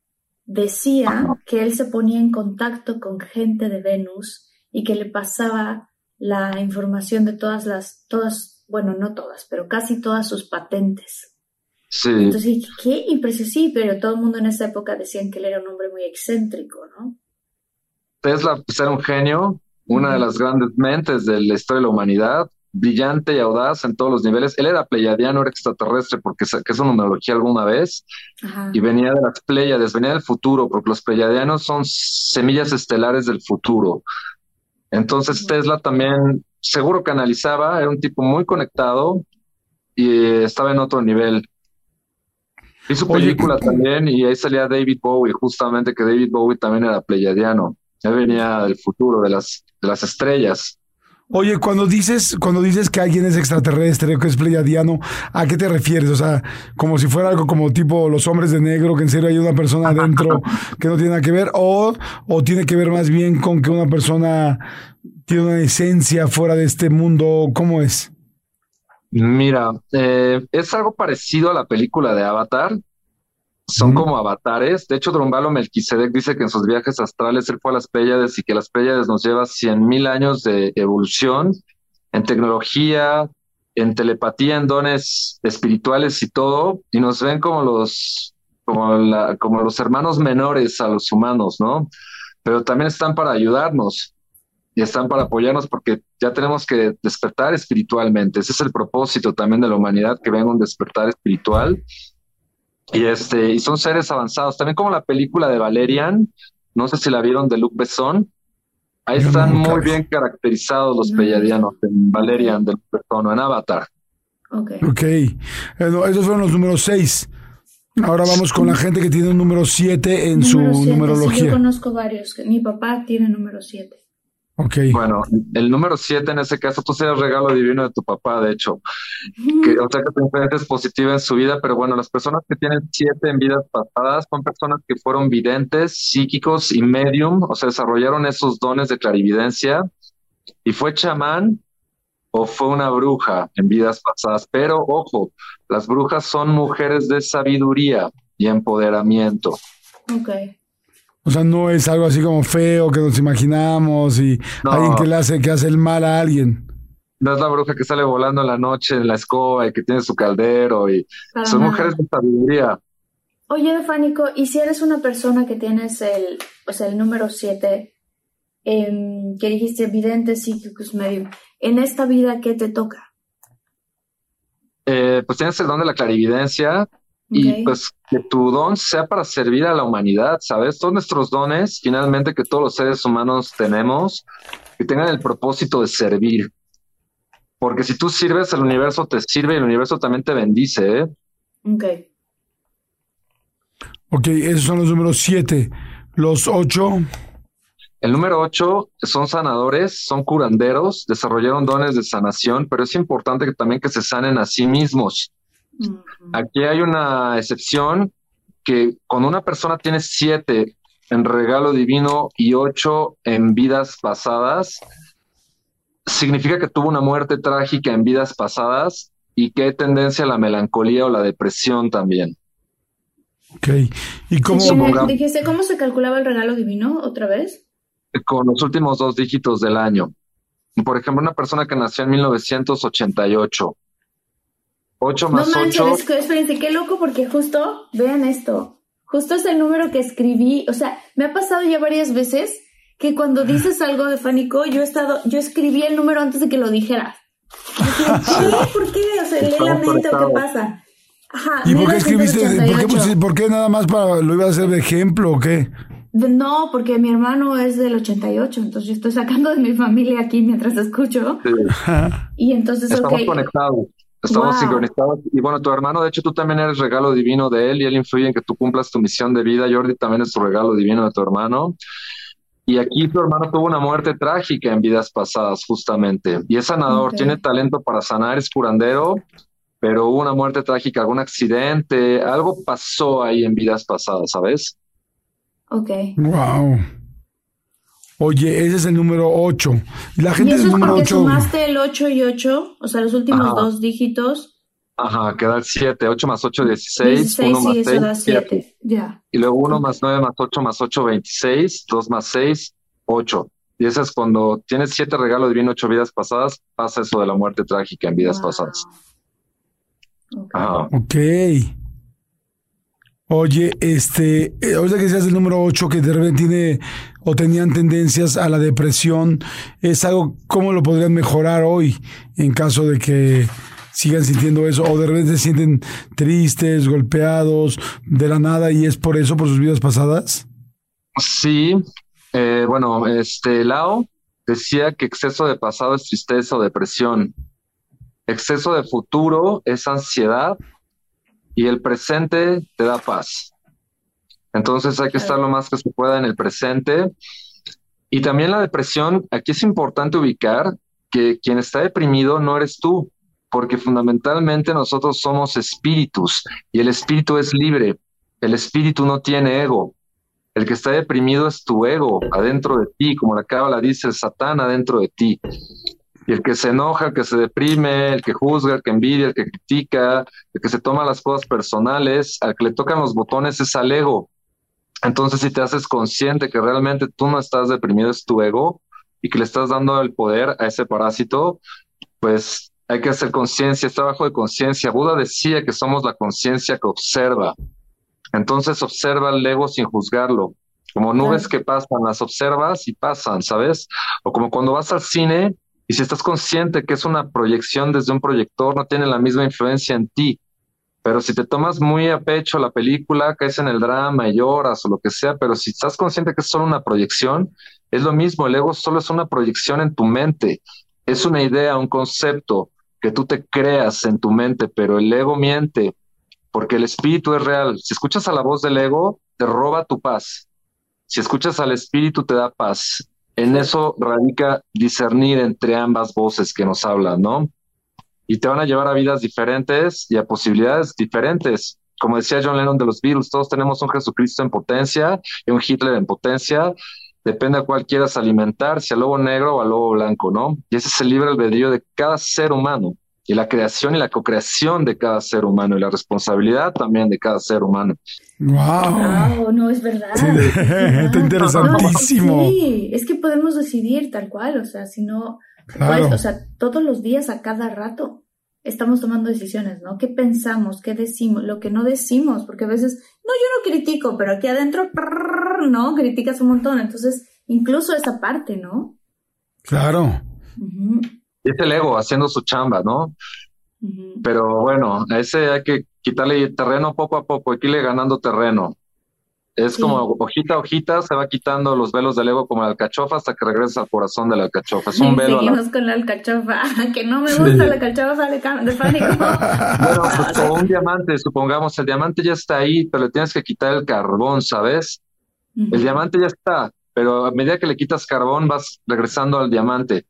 decía que él se ponía en contacto con gente de Venus y que le pasaba la información de todas las, todas, bueno, no todas, pero casi todas sus patentes. Sí. Entonces, qué impresionante, sí, pero todo el mundo en esa época decían que él era un hombre muy excéntrico, ¿no? Tesla pues, era un genio, una de las grandes mentes de la historia de la humanidad, brillante y audaz en todos los niveles. Él era pleyadiano, era extraterrestre, porque que es una numerología alguna vez, y venía de las Pleiades, venía del futuro, porque los pleyadianos son semillas estelares del futuro. Entonces Tesla también seguro que analizaba, era un tipo muy conectado y estaba en otro nivel. Hizo película también y ahí salía David Bowie, justamente que David Bowie también era pleyadiano. Él venía del futuro, de las, de las estrellas. Oye, cuando dices, cuando dices que alguien es extraterrestre que es pleyadiano, ¿a qué te refieres? O sea, como si fuera algo como tipo los hombres de negro, que en serio hay una persona adentro que no tiene nada que ver, o, o tiene que ver más bien con que una persona tiene una esencia fuera de este mundo, ¿cómo es? Mira, eh, es algo parecido a la película de Avatar, son como avatares. De hecho, Drumbalo Melquisedec dice que en sus viajes astrales él fue a las Pléyades y que las Pléyades nos lleva cien mil años de evolución en tecnología, en telepatía, en dones espirituales y todo, y nos ven como los, como, la, como los hermanos menores a los humanos, ¿no? Pero también están para ayudarnos y están para apoyarnos porque ya tenemos que despertar espiritualmente. Ese es el propósito también de la humanidad, que venga un despertar espiritual y, este, y son seres avanzados. También como la película de Valerian, no sé si la vieron de Luc Besson. Ahí están muy bien caracterizados los peyadianos en Valerian de Luc Besson o en Avatar. Ok. Ok. esos fueron los números 6. Ahora vamos con la gente que tiene un número 7 en su numerología. yo conozco varios. Mi papá tiene número 7. Bueno, el número siete en ese caso, tú serías regalo divino de tu papá, de hecho. Que, o sea, que tu influencia es positiva en su vida, pero bueno, las personas que tienen siete en vidas pasadas son personas que fueron videntes, psíquicos y medium, o sea, desarrollaron esos dones de clarividencia. Y fue chamán o fue una bruja en vidas pasadas. Pero ojo, las brujas son mujeres de sabiduría y empoderamiento. Okay. O sea, no es algo así como feo que nos imaginamos y alguien que le hace, que hace el mal a alguien. No es la bruja que sale volando en la noche en la escoba y que tiene su caldero y son mujeres de sabiduría. Oye, Fánico, ¿y si eres una persona que tienes el, o sea, el número 7, em, que dijiste vidente, psíquicos, medium, en esta vida, ¿qué te toca? Eh, pues tienes el don de la clarividencia, y pues que tu don sea para servir a la humanidad, ¿sabes? Todos nuestros dones, finalmente que todos los seres humanos tenemos, que tengan el propósito de servir. Porque si tú sirves, el universo te sirve y el universo también te bendice, ¿eh? Ok. Ok, esos son los números siete. Los ocho. El número ocho son sanadores, son curanderos, desarrollaron dones de sanación, pero es importante que también que se sanen a sí mismos. Aquí hay una excepción que cuando una persona tiene siete en regalo divino y ocho en vidas pasadas, significa que tuvo una muerte trágica en vidas pasadas y que hay tendencia a la melancolía o la depresión también. Ok. ¿Y cómo, dijiste cómo se calculaba el regalo divino otra vez? Con los últimos dos dígitos del año. Por ejemplo, una persona que nació en 1988 8 más no manches, 8. espérense, qué loco porque justo, vean esto, justo es el número que escribí, o sea, me ha pasado ya varias veces que cuando dices algo de Fánico, yo he estado, yo escribí el número antes de que lo dijeras. ¿Qué? ¿Por qué? O sea, lee la mente o qué pasa. Ajá, ¿Y por qué escribiste, por qué, 1988. pusiste- por qué nada más para, lo iba a hacer de ejemplo o qué? No, porque mi hermano es del 88, entonces yo estoy sacando de mi familia aquí mientras escucho. Sí, Y entonces, estamos ok. conectados, estamos Wow. sincronizados. Y bueno, tu hermano, de hecho, tú también eres regalo divino de él y él influye en que tú cumplas tu misión de vida. Jordi también es tu regalo divino de tu hermano. Y aquí tu hermano tuvo una muerte trágica en vidas pasadas, justamente. Y es sanador, Ok. tiene talento para sanar, es curandero, pero hubo una muerte trágica, algún accidente, algo pasó ahí en vidas pasadas, ¿sabes? Ok. Wow. Oye, ese es el número 8. La Y gente eso del es número porque 8. sumaste el 8 y 8, o sea, los últimos Ajá. dos dígitos. Ajá, queda el 7, 8 más 8, 16, 16 1 más y eso 6, da 7. 7. Ya. Y luego 1 Ok. más 9 más 8 más 8, 26, 2 más 6, 8. Y eso es cuando tienes 7 regalos divinos, 8 vidas pasadas, pasa eso de la muerte trágica en vidas Wow. pasadas. Ok. Ajá. Ok. Oye, este, eh, ahorita que decías el número 8 que de repente tiene o tenían tendencias a la depresión, es algo, ¿cómo lo podrían mejorar hoy en caso de que sigan sintiendo eso o de repente se sienten tristes, golpeados, de la nada y es por eso, por sus vidas pasadas? Sí, eh, bueno, este Lao decía que exceso de pasado es tristeza o depresión. Exceso de futuro es ansiedad y el presente te da paz. Entonces hay que estar lo más que se pueda en el presente. Y también la depresión, aquí es importante ubicar que quien está deprimido no eres tú, porque fundamentalmente nosotros somos espíritus y el espíritu es libre. El espíritu no tiene ego. El que está deprimido es tu ego adentro de ti, como la cábala dice, el satán adentro de ti. Y el que se enoja, el que se deprime, el que juzga, el que envidia, el que critica, el que se toma las cosas personales, al que le tocan los botones es al ego. Entonces, si te haces consciente que realmente tú no estás deprimido, es tu ego, y que le estás dando el poder a ese parásito, pues hay que hacer conciencia, es trabajo de conciencia. Buda decía que somos la conciencia que observa. Entonces observa el ego sin juzgarlo. Como nubes Claro. que pasan, las observas y pasan, ¿sabes? O como cuando vas al cine y si estás consciente que es una proyección desde un proyector, no tiene la misma influencia en ti. Pero si te tomas muy a pecho la película, caes en el drama y lloras o lo que sea, pero si estás consciente que es solo una proyección, es lo mismo, el ego solo es una proyección en tu mente, es una idea, un concepto que tú te creas en tu mente, pero el ego miente, porque el espíritu es real. Si escuchas a la voz del ego, te roba tu paz. Si escuchas al espíritu, te da paz. En eso radica discernir entre ambas voces que nos hablan, ¿no? Y te van a llevar a vidas diferentes y a posibilidades diferentes. Como decía John Lennon de los Beatles, todos tenemos un Jesucristo en potencia y un Hitler en potencia. Depende a cuál quieras alimentar, si al lobo negro o al lobo blanco, ¿no? Y ese es el libre albedrío de cada ser humano y la creación y la co-creación de cada ser humano y la responsabilidad también de cada ser humano. Wow. Wow, no es verdad. Sí, es verdad. está interesantísimo. Sí, es que podemos decidir tal cual, o sea, si no, Claro. pues, o sea, todos los días, a cada rato, estamos tomando decisiones, ¿no? ¿Qué pensamos? ¿Qué decimos? Lo que no decimos, porque a veces, no, yo no critico, pero aquí adentro, prrr, ¿no? Criticas un montón, entonces, incluso esa parte, ¿no? Claro. Y es el ego haciendo su chamba, ¿no? Pero bueno, a ese hay que quitarle terreno poco a poco, hay que irle ganando terreno. Es Sí. como hojita a hojita, se va quitando los velos del ego como la alcachofa hasta que regresa al corazón de la alcachofa. Es un velo a la... Seguimos con la alcachofa, que no me gusta la alcachofa de, de pánico. Bueno, pues como un diamante, supongamos, el diamante ya está ahí, pero le tienes que quitar el carbón, ¿sabes? El diamante ya está, pero a medida que le quitas carbón vas regresando al diamante.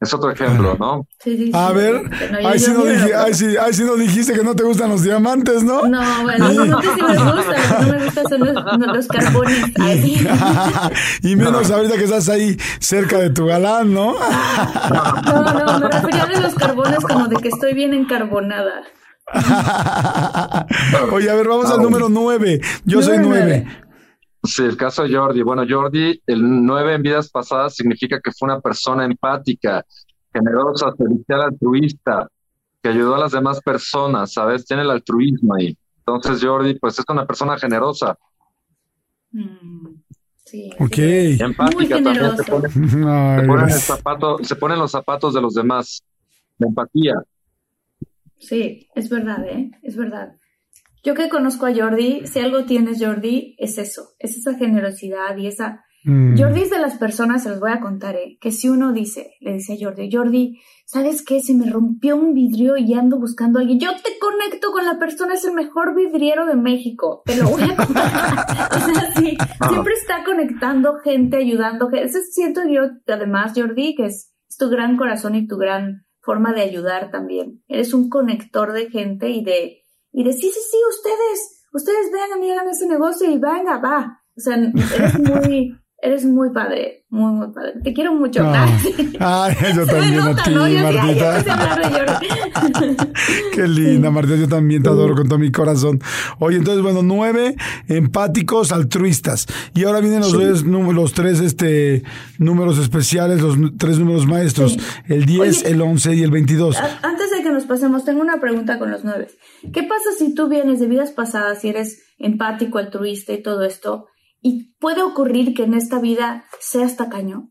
Es otro ejemplo, ¿no? Sí, sí, A sí. ver, Pero yo- ahí sí, no miro- dije, ahí, sí, ahí sí no dijiste que no te gustan los diamantes, ¿no? No, bueno, los diamantes sí me gustan, lo que no me gustan son los, no, los carbones. Y menos ahorita que estás ahí cerca de tu galán, ¿no? No, no, me refería de los carbones como de que estoy bien encarbonada. Oye, a ver, vamos al número nueve. Yo soy nueve. Sí, el caso de Jordi. Bueno, Jordi, el 9 en vidas pasadas significa que fue una persona empática, generosa, servicial, altruista, que ayudó a las demás personas, ¿sabes? Tiene el altruismo ahí. Entonces, Jordi, pues es una persona generosa, Mm, Sí. Ok. sí. empática Muy también. Se pone, se el zapato, se pone en los zapatos de los demás. La empatía. Sí, es verdad, ¿eh? Es verdad. Yo que conozco a Jordi, si algo tienes Jordi, es eso, es esa generosidad y esa... Mm. Jordi es de las personas, se los voy a contar, ¿eh? que si uno dice, le dice a Jordi, Jordi, ¿sabes qué? Se me rompió un vidrio y ando buscando a alguien. Yo te conecto con la persona, es el mejor vidriero de México. Te lo voy a contar. o sea, sí, siempre está conectando gente, ayudando gente. Eso siento yo, además, Jordi, que es, es tu gran corazón y tu gran forma de ayudar también. Eres un conector de gente y de, y de, sí, sí, sí, ustedes, ustedes vengan y hagan ese negocio y venga, va. O sea, eres muy, eres muy padre, muy, muy padre. Te quiero mucho. No. Ay, yo Se me también a nota, ti, ¿no? Yo Martita. a. Qué linda, Martita. Yo también te adoro con todo mi corazón. Oye, entonces, bueno, nueve empáticos altruistas. Y ahora vienen los, tres, nú- los tres este, números especiales, los tres números maestros: Sí. el 10, Oye. el 11 y el 22. A- Antes de que nos pasemos, tengo una pregunta con los nueve. ¿Qué pasa si tú vienes de vidas pasadas y eres empático, altruista y todo esto? Y puede ocurrir que en esta vida seas tacaño.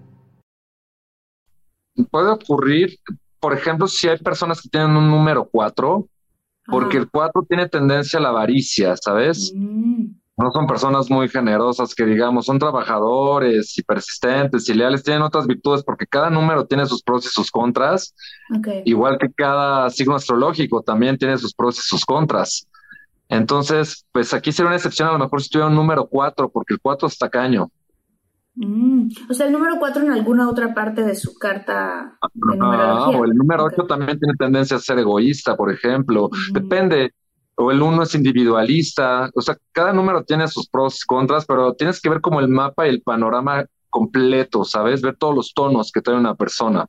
Puede ocurrir, por ejemplo, si hay personas que tienen un número 4, porque Ajá. el 4 tiene tendencia a la avaricia, ¿sabes? Mm, No son personas muy generosas que digamos, son trabajadores y persistentes y leales, tienen otras virtudes porque cada número tiene sus pros y sus contras, igual que cada signo astrológico también tiene sus pros y sus contras. Entonces, pues aquí sería una excepción a lo mejor si tuviera un número 4, porque el 4 es tacaño. Mm, O sea, el número 4 en alguna otra parte de su carta de Ah, o el número Ok. 8 también tiene tendencia a ser egoísta, por ejemplo. Mm. Depende. O el 1 es individualista. O sea, cada número tiene sus pros y contras, pero tienes que ver como el mapa y el panorama completo, ¿sabes? Ver todos los tonos que trae una persona.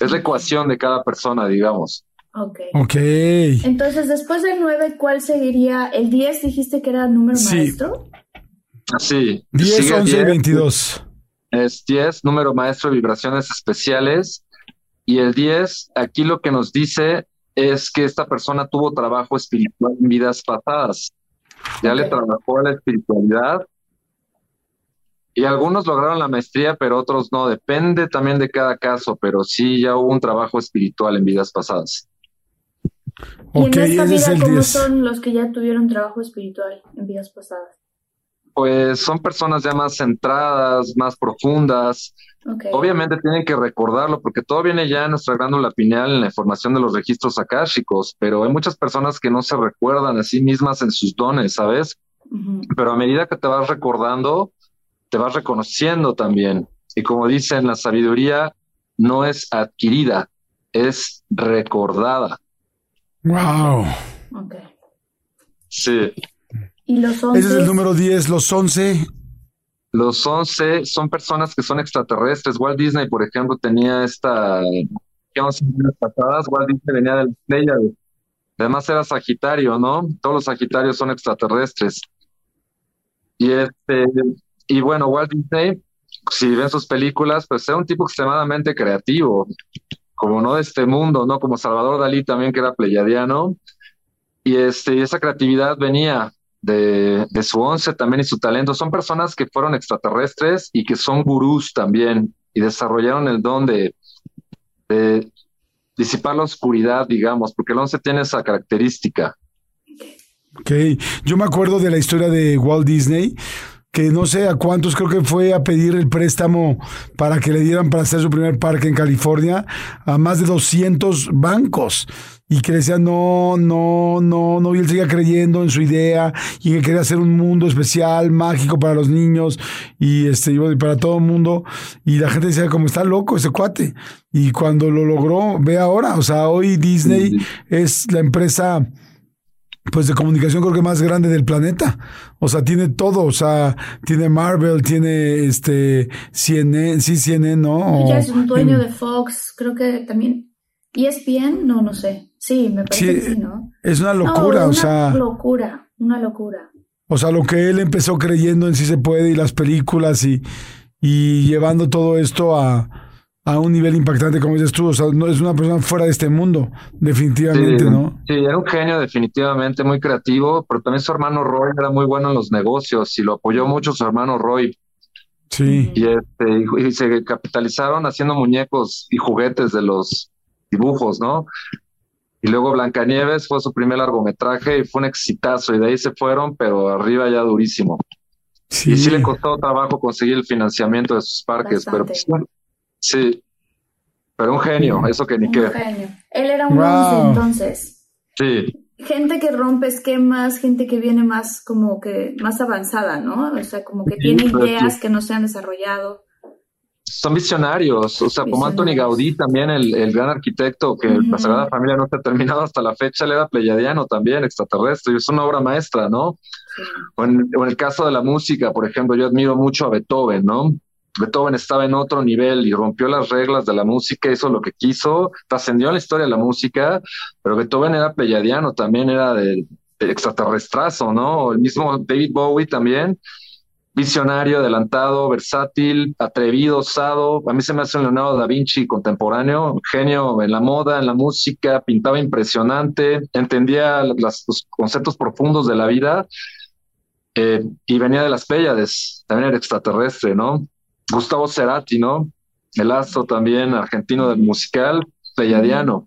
Es la ecuación de cada persona, digamos. Ok. Ok. Entonces, después del 9, ¿cuál seguiría? ¿El 10 dijiste que era el número Sí. maestro? Sí. 10, sigue 11 y 10, 22. Es 10, número maestro de vibraciones especiales. Y el 10, aquí lo que nos dice es que esta persona tuvo trabajo espiritual en vidas pasadas. Ya le trabajó la espiritualidad. Y algunos lograron la maestría, pero otros no. Depende también de cada caso, pero sí ya hubo un trabajo espiritual en vidas pasadas. ¿Y Ok, en esta es vida el cómo 10. son los que ya tuvieron trabajo espiritual en vidas pasadas? Pues son personas ya más centradas, más profundas. Obviamente tienen que recordarlo porque todo viene ya en nuestra glándula pineal en la información de los registros akáshicos, pero hay muchas personas que no se recuerdan a sí mismas en sus dones, ¿sabes? Pero a medida que te vas recordando, te vas reconociendo también. Y como dicen, la sabiduría no es adquirida, es recordada. Wow. Ok. Sí. ¿Y los 11? Ese es el número 10. Los 11. Los 11 son personas que son extraterrestres. Walt Disney, por ejemplo, tenía esta, que 11 años pasadas, Walt Disney venía de la estrella. Además era Sagitario, ¿no? Todos los Sagitarios son extraterrestres. Y este, y bueno, Walt Disney, si ven sus películas, pues era un tipo extremadamente creativo, como no de este mundo, ¿no? Como Salvador Dalí también, que era pleyadiano. Y este, y esa creatividad venía de, su once también y su talento. Son personas que fueron extraterrestres y que son gurús también y desarrollaron el don de, de disipar la oscuridad, digamos, porque el once tiene esa característica. Ok. Yo me acuerdo de la historia de Walt Disney que no sé a cuántos creo que fue a pedir el préstamo para que le dieran para hacer su primer parque en California, a más de 200 bancos y que decía no, no, no, no, y él seguía creyendo en su idea y que quería hacer un mundo especial, mágico para los niños y este y para todo el mundo y la gente decía como está loco ese cuate y cuando lo logró, ve ahora, o sea, hoy Disney es la empresa pues de comunicación creo que más grande del planeta. O sea, tiene todo, o sea, tiene Marvel, tiene este CNN, sí CNN, ¿no? ya es un dueño de Fox, creo que también ESPN, no, no sé. Sí, me parece que sí, ¿no? Es una locura, o sea. Una locura, una locura. O sea, lo que él empezó creyendo en sí se puede y las películas y, y llevando todo esto a, a un nivel impactante, como dices tú. O sea, no, es una persona fuera de este mundo, definitivamente, ¿no? Sí, era un genio, definitivamente, muy creativo, pero también su hermano Roy era muy bueno en los negocios y lo apoyó mucho su hermano Roy. Sí. Y, este, y se capitalizaron haciendo muñecos y juguetes de los dibujos, ¿no? Y luego Blancanieves fue su primer largometraje y fue un exitazo y de ahí se fueron, pero arriba ya durísimo. Sí. Y sí le costó trabajo conseguir el financiamiento de sus parques, pero pues, sí, pero un genio, eso que ni un qué. Genio. Él era un wow. entonces. Sí. Gente que rompe esquemas, gente que viene más como que más avanzada, ¿no? O sea, como que sí, tiene ideas sí. que no se han desarrollado son visionarios, o sea, como Anthony Gaudí también, el, el gran arquitecto que uh -huh. la Sagrada Familia no se ha terminado hasta la fecha, él era pleyadiano también, extraterrestre, y es una obra maestra, ¿no? Sí. O, en, o, en, el caso de la música, por ejemplo, yo admiro mucho a Beethoven, ¿no? Beethoven estaba en otro nivel y rompió las reglas de la música, hizo lo que quiso, trascendió en la historia de la música, pero Beethoven era pleyadiano, también era de, de extraterrestrazo, ¿no? El mismo David Bowie también, visionario, adelantado, versátil, atrevido, osado. A mí se me hace un Leonardo da Vinci contemporáneo, genio en la moda, en la música, pintaba impresionante, entendía las, los conceptos profundos de la vida eh, y venía de las Pléyades, también era extraterrestre, ¿no? Gustavo Cerati, ¿no? El astro también argentino del musical, pleyadiano.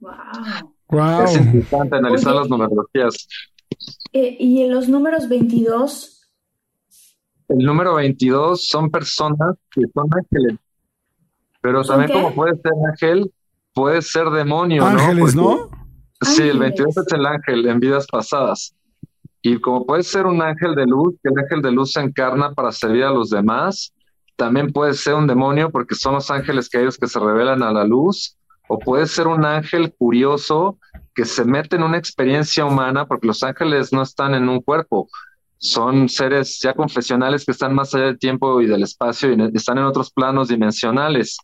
Wow. wow. Es interesante analizar Oye, las numerologías. Eh, y en los números 22 el número 22 son personas que son ángeles. Pero también como puede ser ángel, puede ser demonio, Ángeles, ¿no? ¿no? Sí, el Ángeles. 22 es el ángel en vidas pasadas. Y como puede ser un ángel de luz, que el ángel de luz se encarna para servir a los demás, también puede ser un demonio porque son los ángeles que ellos que se revelan a la luz, o puede ser un ángel curioso que se mete en una experiencia humana porque los ángeles no están en un cuerpo, son seres ya confesionales que están más allá del tiempo y del espacio y están en otros planos dimensionales.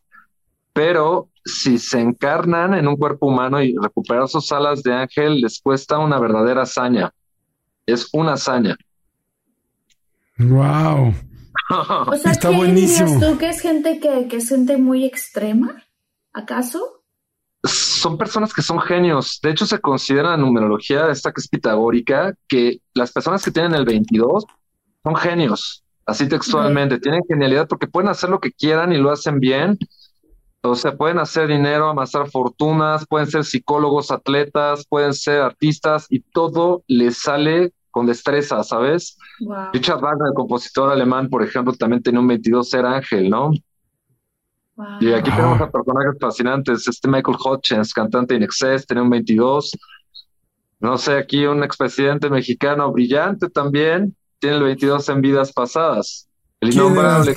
Pero si se encarnan en un cuerpo humano y recuperar sus alas de ángel les cuesta una verdadera hazaña. Es una hazaña. Wow. O sea, Está ¿qué buenísimo. dirías tú que es gente que, que es gente muy extrema? ¿Acaso? Son personas que son genios. De hecho, se considera la numerología esta que es pitagórica, que las personas que tienen el 22 son genios, así textualmente. Tienen genialidad porque pueden hacer lo que quieran y lo hacen bien. O sea, pueden hacer dinero, amasar fortunas, pueden ser psicólogos, atletas, pueden ser artistas y todo les sale con destreza, ¿sabes? Wow. Richard Wagner, el compositor alemán, por ejemplo, también tenía un 22 ser ángel, ¿no? Wow. Y aquí tenemos a personajes fascinantes. Este Michael Hutchins, cantante de Excess, tenía un 22. No sé, aquí un expresidente mexicano brillante también, tiene el 22 en vidas pasadas. El innombrable,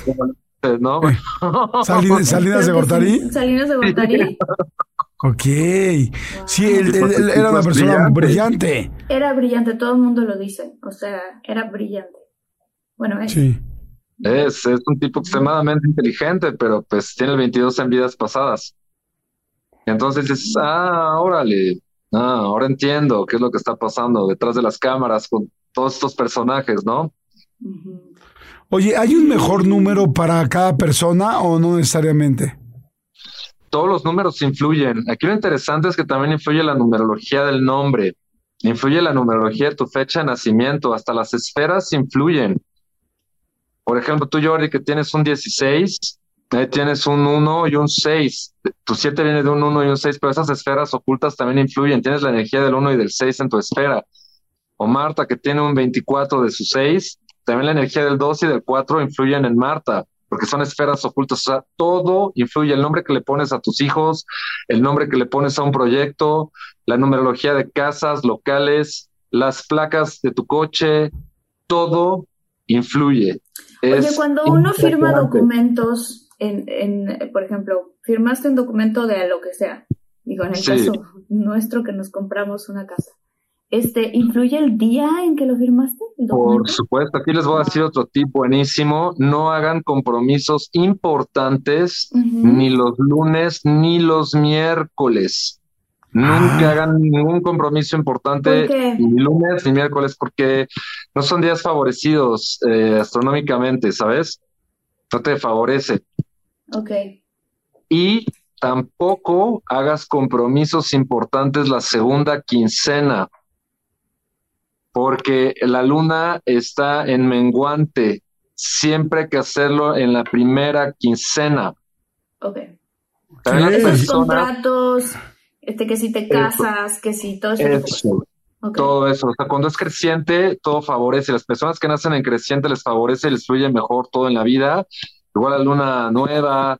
¿no? Salinas, Salinas de Gortari. Salinas de Gortari. Ok. Sí, él, él, él era una persona brillante. Era brillante, todo el mundo lo dice. O sea, era brillante. Bueno, es. Sí. Es, es un tipo extremadamente inteligente, pero pues tiene el 22 en vidas pasadas. Entonces dices, ah, órale, ah, ahora entiendo qué es lo que está pasando detrás de las cámaras con todos estos personajes, ¿no? Uh -huh. Oye, ¿hay un mejor número para cada persona o no necesariamente? Todos los números influyen. Aquí lo interesante es que también influye la numerología del nombre, influye la numerología de tu fecha de nacimiento, hasta las esferas influyen. Por ejemplo, tú, Jordi, que tienes un 16, eh, tienes un 1 y un 6. Tu 7 viene de un 1 y un 6, pero esas esferas ocultas también influyen. Tienes la energía del 1 y del 6 en tu esfera. O Marta, que tiene un 24 de su 6, también la energía del 2 y del 4 influyen en Marta, porque son esferas ocultas, o sea, todo influye, el nombre que le pones a tus hijos, el nombre que le pones a un proyecto, la numerología de casas, locales, las placas de tu coche, todo influye. Oye, cuando uno firma documentos, en, en, por ejemplo, firmaste un documento de lo que sea, digo, en el caso nuestro que nos compramos una casa. Este, ¿Influye el día en que lo firmaste? Por supuesto, aquí les voy a decir otro tip buenísimo. No hagan compromisos importantes ni los lunes ni los miércoles. Nunca ah. hagan ningún compromiso importante ni lunes ni miércoles porque no son días favorecidos eh, astronómicamente, ¿sabes? No te favorece. Ok. Y tampoco hagas compromisos importantes la segunda quincena porque la luna está en menguante. Siempre hay que hacerlo en la primera quincena. Ok. Esos contratos, este, que si te casas, que si todo eso. Todo eso. O sea, cuando es creciente, todo favorece. Las personas que nacen en creciente les favorece, les fluye mejor todo en la vida. Igual la luna nueva,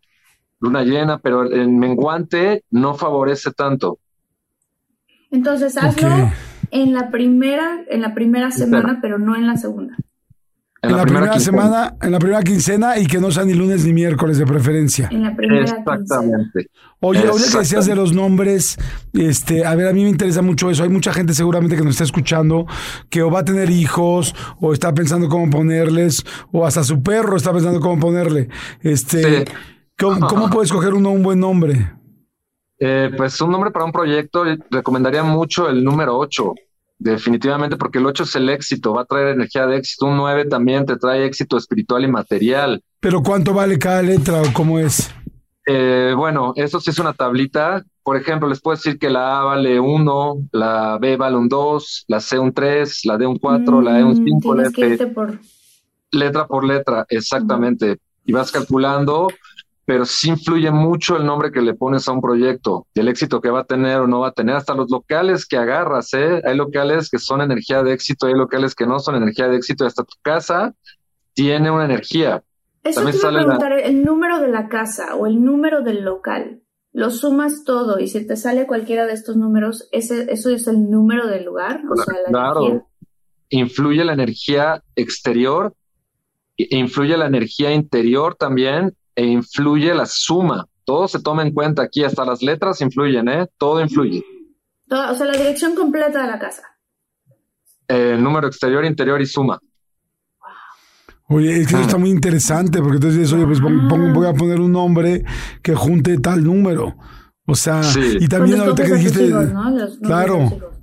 luna llena, pero en menguante no favorece tanto. Entonces hazlo en la primera, en la primera semana, pero no en la segunda. En, la, primera, semana, en la primera quincena y que no sea ni lunes ni miércoles de preferencia. En la primera Exactamente. Oye, ahora que decías de los nombres, este, a ver, a mí me interesa mucho eso. Hay mucha gente seguramente que nos está escuchando que o va a tener hijos o está pensando cómo ponerles o hasta su perro está pensando cómo ponerle. Este, ¿cómo, ¿cómo puede escoger uno un buen nombre? Eh, pues un nombre para un proyecto, recomendaría mucho el número 8, definitivamente, porque el 8 es el éxito, va a traer energía de éxito. Un 9 también te trae éxito espiritual y material. ¿Pero cuánto vale cada letra o cómo es? Eh, bueno, eso sí es una tablita. Por ejemplo, les puedo decir que la A vale 1, la B vale un 2, la C un 3, la D un 4, la E un 5. Mm, por... Letra por letra, exactamente. Y vas calculando pero sí influye mucho el nombre que le pones a un proyecto, el éxito que va a tener o no va a tener, hasta los locales que agarras, ¿eh? Hay locales que son energía de éxito, hay locales que no son energía de éxito, hasta tu casa tiene una energía. Eso También te preguntar, el número de la casa o el número del local, lo sumas todo y si te sale cualquiera de estos números, ese, ¿eso es el número del lugar? claro, influye la energía exterior, influye la energía interior también e influye la suma. Todo se toma en cuenta aquí, hasta las letras influyen, ¿eh? Todo influye. o sea, la dirección completa de la casa. El número exterior, interior y suma. Oye, es que eso está muy interesante, porque entonces dices, oye, pues voy a poner un nombre que junte tal número. O sea, y también ahorita que dijiste. claro.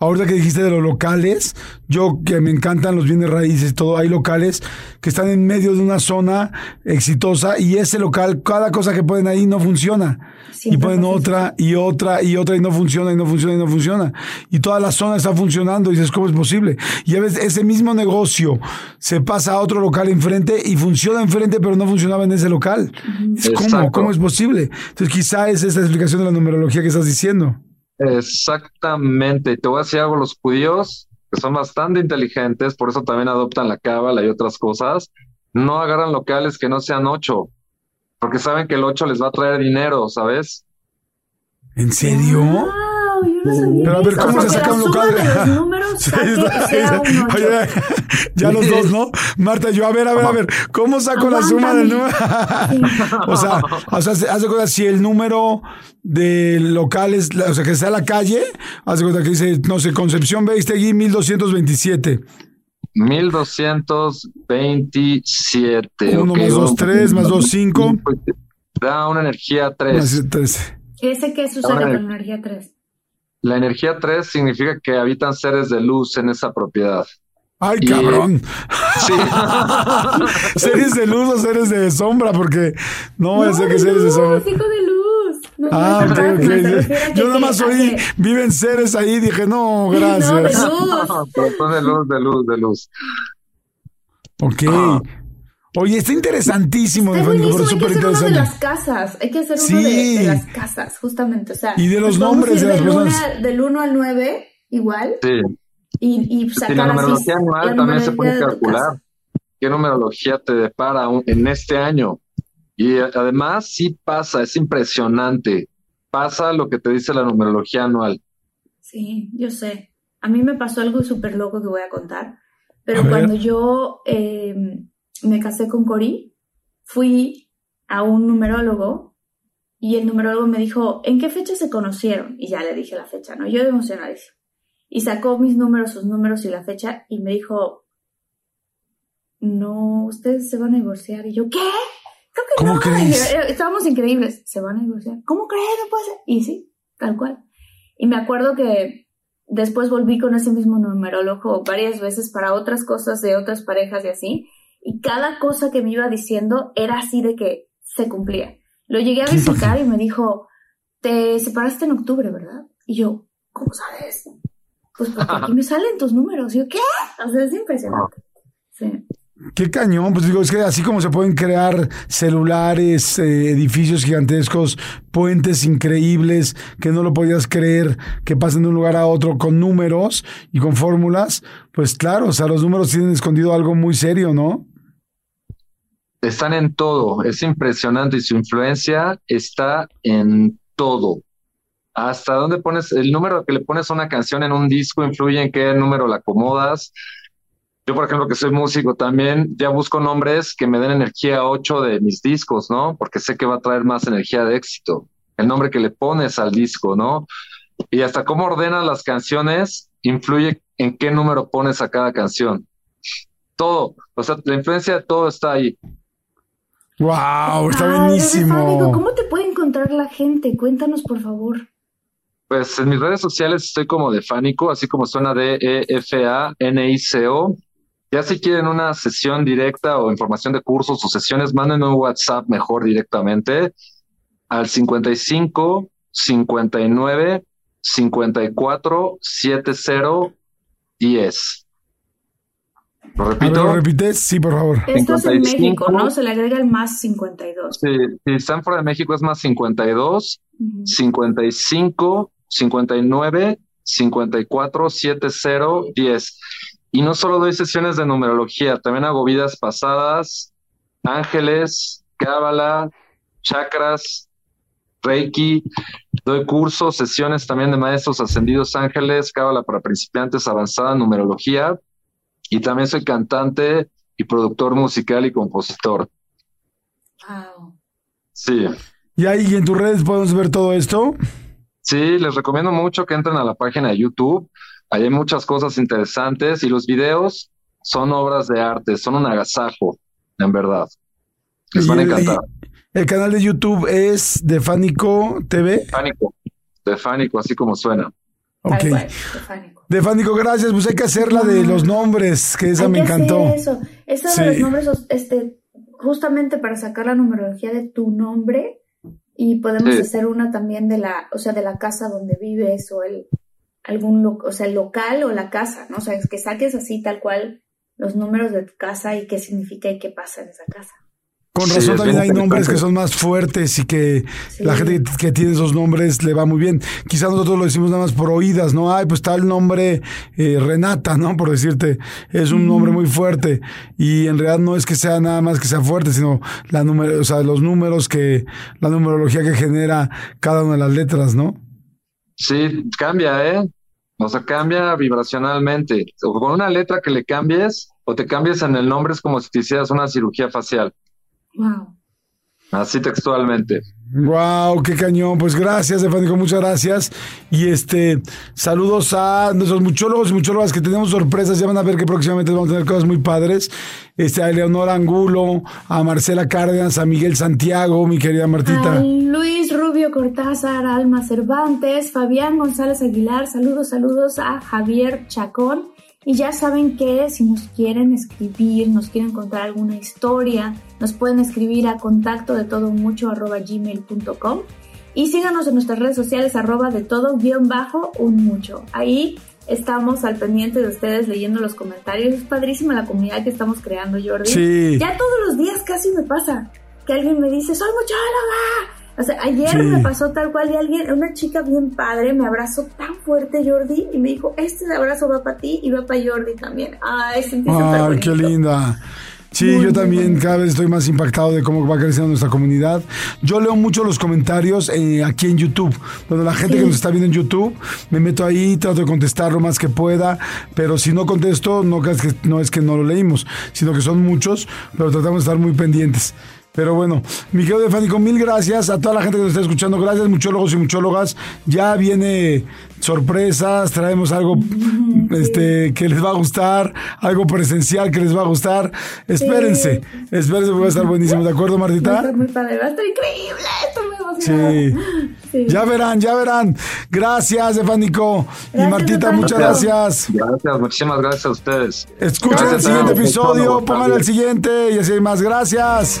Ahorita que dijiste de los locales, yo que me encantan los bienes raíces, todo, hay locales que están en medio de una zona exitosa y ese local, cada cosa que ponen ahí no funciona. y ponen otra y otra y otra y no funciona y no funciona y no funciona. Y toda la zona está funcionando y dices, ¿cómo es posible? Y a veces ese mismo negocio se pasa a otro local enfrente y funciona enfrente pero no funcionaba en ese local. ¿Cómo? ¿Cómo es posible? Entonces quizá es esa explicación de la numerología que estás diciendo. Exactamente. Te voy a decir algo, los judíos, que son bastante inteligentes, por eso también adoptan la cábala y otras cosas, no agarran locales que no sean ocho, porque saben que el ocho les va a traer dinero, ¿sabes? ¿En serio? Pero a ver, ¿cómo se saca un local? ya los dos, ¿no? Marta, yo, a ver, a ver, a ver, ¿cómo saco la suma del número? o sea, o sea, hace cuenta, si el número de locales, o sea, que sea la calle, hace cuenta que dice, no sé, Concepción Beistegui 1227. 1227. 1 más 2, 3, más 2, 5. Da una energía 3. ¿Ese qué sucede con la energía 3? La energía 3 significa que habitan seres de luz en esa propiedad. Ay, cabrón. Sí. seres de luz o seres de sombra, porque no a ser que seres de sombra. de luz. ah, ok, ok. Yo nada más oí, viven seres ahí, dije, no, gracias. No, de luz. Pero son de luz, de luz, de luz. Ok. Ah. Oye, está interesantísimo. Está buenísimo, hay que hacer uno de las casas. Hay que hacer uno de, las casas, justamente. O sea, y de los nombres de las personas. del 1 al 9, igual. Sí. Y, y sacar la numerología anual también se puede calcular. qué numerología te depara en este año. Y además sí pasa, es impresionante. Pasa lo que te dice la numerología anual. Sí, yo sé. A mí me pasó algo súper loco que voy a contar. Pero cuando yo em, me casé con Cori, fui a un numerólogo y el numerólogo me dijo, ¿en qué fecha se conocieron? Y ya le dije la fecha, ¿no? Yo emocionadísima. Y sacó mis números, sus números y la fecha y me dijo, no, ustedes se van a divorciar. Y yo, ¿qué? Creo que ¿Cómo crees? Estábamos increíbles. Se van a divorciar. ¿Cómo crees? No puede ser. Y sí, tal cual. Y me acuerdo que después volví con ese mismo numerólogo varias veces para otras cosas de otras parejas y así. Y cada cosa que me iba diciendo era así de que se cumplía. Lo llegué a visitar y me dijo, te separaste en octubre, ¿verdad? Y yo, ¿cómo sabes? Pues porque aquí me salen tus números. Y yo, ¿qué? O sea, es impresionante. Sí. Qué cañón, pues digo, es que así como se pueden crear celulares, eh, edificios gigantescos, puentes increíbles, que no lo podías creer, que pasen de un lugar a otro con números y con fórmulas, pues claro, o sea, los números tienen escondido algo muy serio, ¿no? Están en todo, es impresionante y su influencia está en todo. Hasta dónde pones el número que le pones a una canción en un disco influye en qué número la acomodas yo, por ejemplo, que soy músico también, ya busco nombres que me den energía 8 de mis discos, ¿no? Porque sé que va a traer más energía de éxito. El nombre que le pones al disco, ¿no? Y hasta cómo ordenas las canciones influye en qué número pones a cada canción. Todo, o sea, la influencia de todo está ahí. ¡Wow! Está buenísimo. ¿Cómo te puede encontrar la gente? Cuéntanos, por favor. Pues en mis redes sociales estoy como de Fánico, así como suena de E-F-A-N-I-C-O. Ya si quieren una sesión directa o información de cursos o sesiones, mándenme un WhatsApp mejor directamente al 55 59 54 70 10. ¿Lo repito? ¿Lo repites? Sí, por favor. Esto es en México, ¿no? Se le agrega el más 52. Sí, si están fuera de México es más 52, 55, 59, 54, 70, 10. Y no solo doy sesiones de numerología, también hago vidas pasadas, ángeles, cábala, chakras, reiki. Doy cursos, sesiones también de maestros ascendidos ángeles, cábala para principiantes, avanzada, numerología. Y también soy cantante y productor musical y compositor. Wow. Sí. ¿Y ahí en tus redes podemos ver todo esto? Sí, les recomiendo mucho que entren a la página de YouTube Ahí hay muchas cosas interesantes y los videos son obras de arte, son un agasajo, en verdad. Les van a encantar. El, canal de YouTube es de Fánico TV. Fánico, de Fánico, así como suena. Ok. De Fánico, gracias. Pues hay que hacer la de los nombres, que esa me encantó. eso, eso de los nombres, este, justamente para sacar la numerología de tu nombre y podemos hacer una también de la, o sea, de la casa donde vives o el, algún, o sea, el local o la casa, ¿no? O sea, que saques así tal cual los números de tu casa y qué significa y qué pasa en esa casa. Con razón también hay nombres que son más fuertes y que la gente que tiene esos nombres le va muy bien. Quizás nosotros lo decimos nada más por oídas, ¿no? Ay, pues está el nombre eh, Renata, ¿no? Por decirte, es un nombre muy fuerte y en realidad no es que sea nada más que sea fuerte, sino la número, o sea, los números que, la numerología que genera cada una de las letras, ¿no? Sí, cambia, ¿eh? O sea, cambia vibracionalmente. O con una letra que le cambies o te cambies en el nombre es como si te hicieras una cirugía facial. Wow. Así textualmente. Wow, qué cañón. Pues gracias, Stefanico, muchas gracias. Y este, saludos a nuestros muchólogos y muchólogas que tenemos sorpresas. Ya van a ver que próximamente vamos a tener cosas muy padres. Este, a Eleonora Angulo, a Marcela Cárdenas, a Miguel Santiago, mi querida Martita. Luis Rubio Cortázar, Alma Cervantes, Fabián González Aguilar. Saludos, saludos a Javier Chacón. Y ya saben que si nos quieren escribir, nos quieren contar alguna historia, nos pueden escribir a contacto de todo mucho arroba gmail.com y síganos en nuestras redes sociales arroba de todo guion bajo un mucho. Ahí estamos al pendiente de ustedes leyendo los comentarios. Es padrísima la comunidad que estamos creando, Jordi. Sí. Ya todos los días casi me pasa que alguien me dice, soy muchóloga. O sea, ayer me pasó tal cual de alguien, una chica bien padre, me abrazó tan fuerte Jordi y me dijo, este abrazo va para ti y va para Jordi también. Ay, sentí Ay, qué linda. Sí, yo también cada vez estoy más impactado de cómo va creciendo nuestra comunidad. Yo leo mucho los comentarios eh, aquí en YouTube. Donde la gente que nos está viendo en YouTube, me meto ahí, trato de contestar lo más que pueda. Pero si no contesto, no, que, no es que no lo leímos, sino que son muchos, pero tratamos de estar muy pendientes. Pero bueno, mi querido Defánico, mil gracias a toda la gente que nos está escuchando. Gracias, muchólogos y muchólogas. Ya viene sorpresas, traemos algo este, que les va a gustar, algo presencial que les va a gustar. Espérense, espérense, va a estar buenísimo. ¿De acuerdo, Martita? Va a estar muy padre, va a estar increíble. Sí. Ya verán, ya verán. Gracias, Defánico. y Martita, muchas gracias. Gracias, muchísimas gracias a ustedes. Escuchen el siguiente episodio, pongan el siguiente y así hay más. Gracias.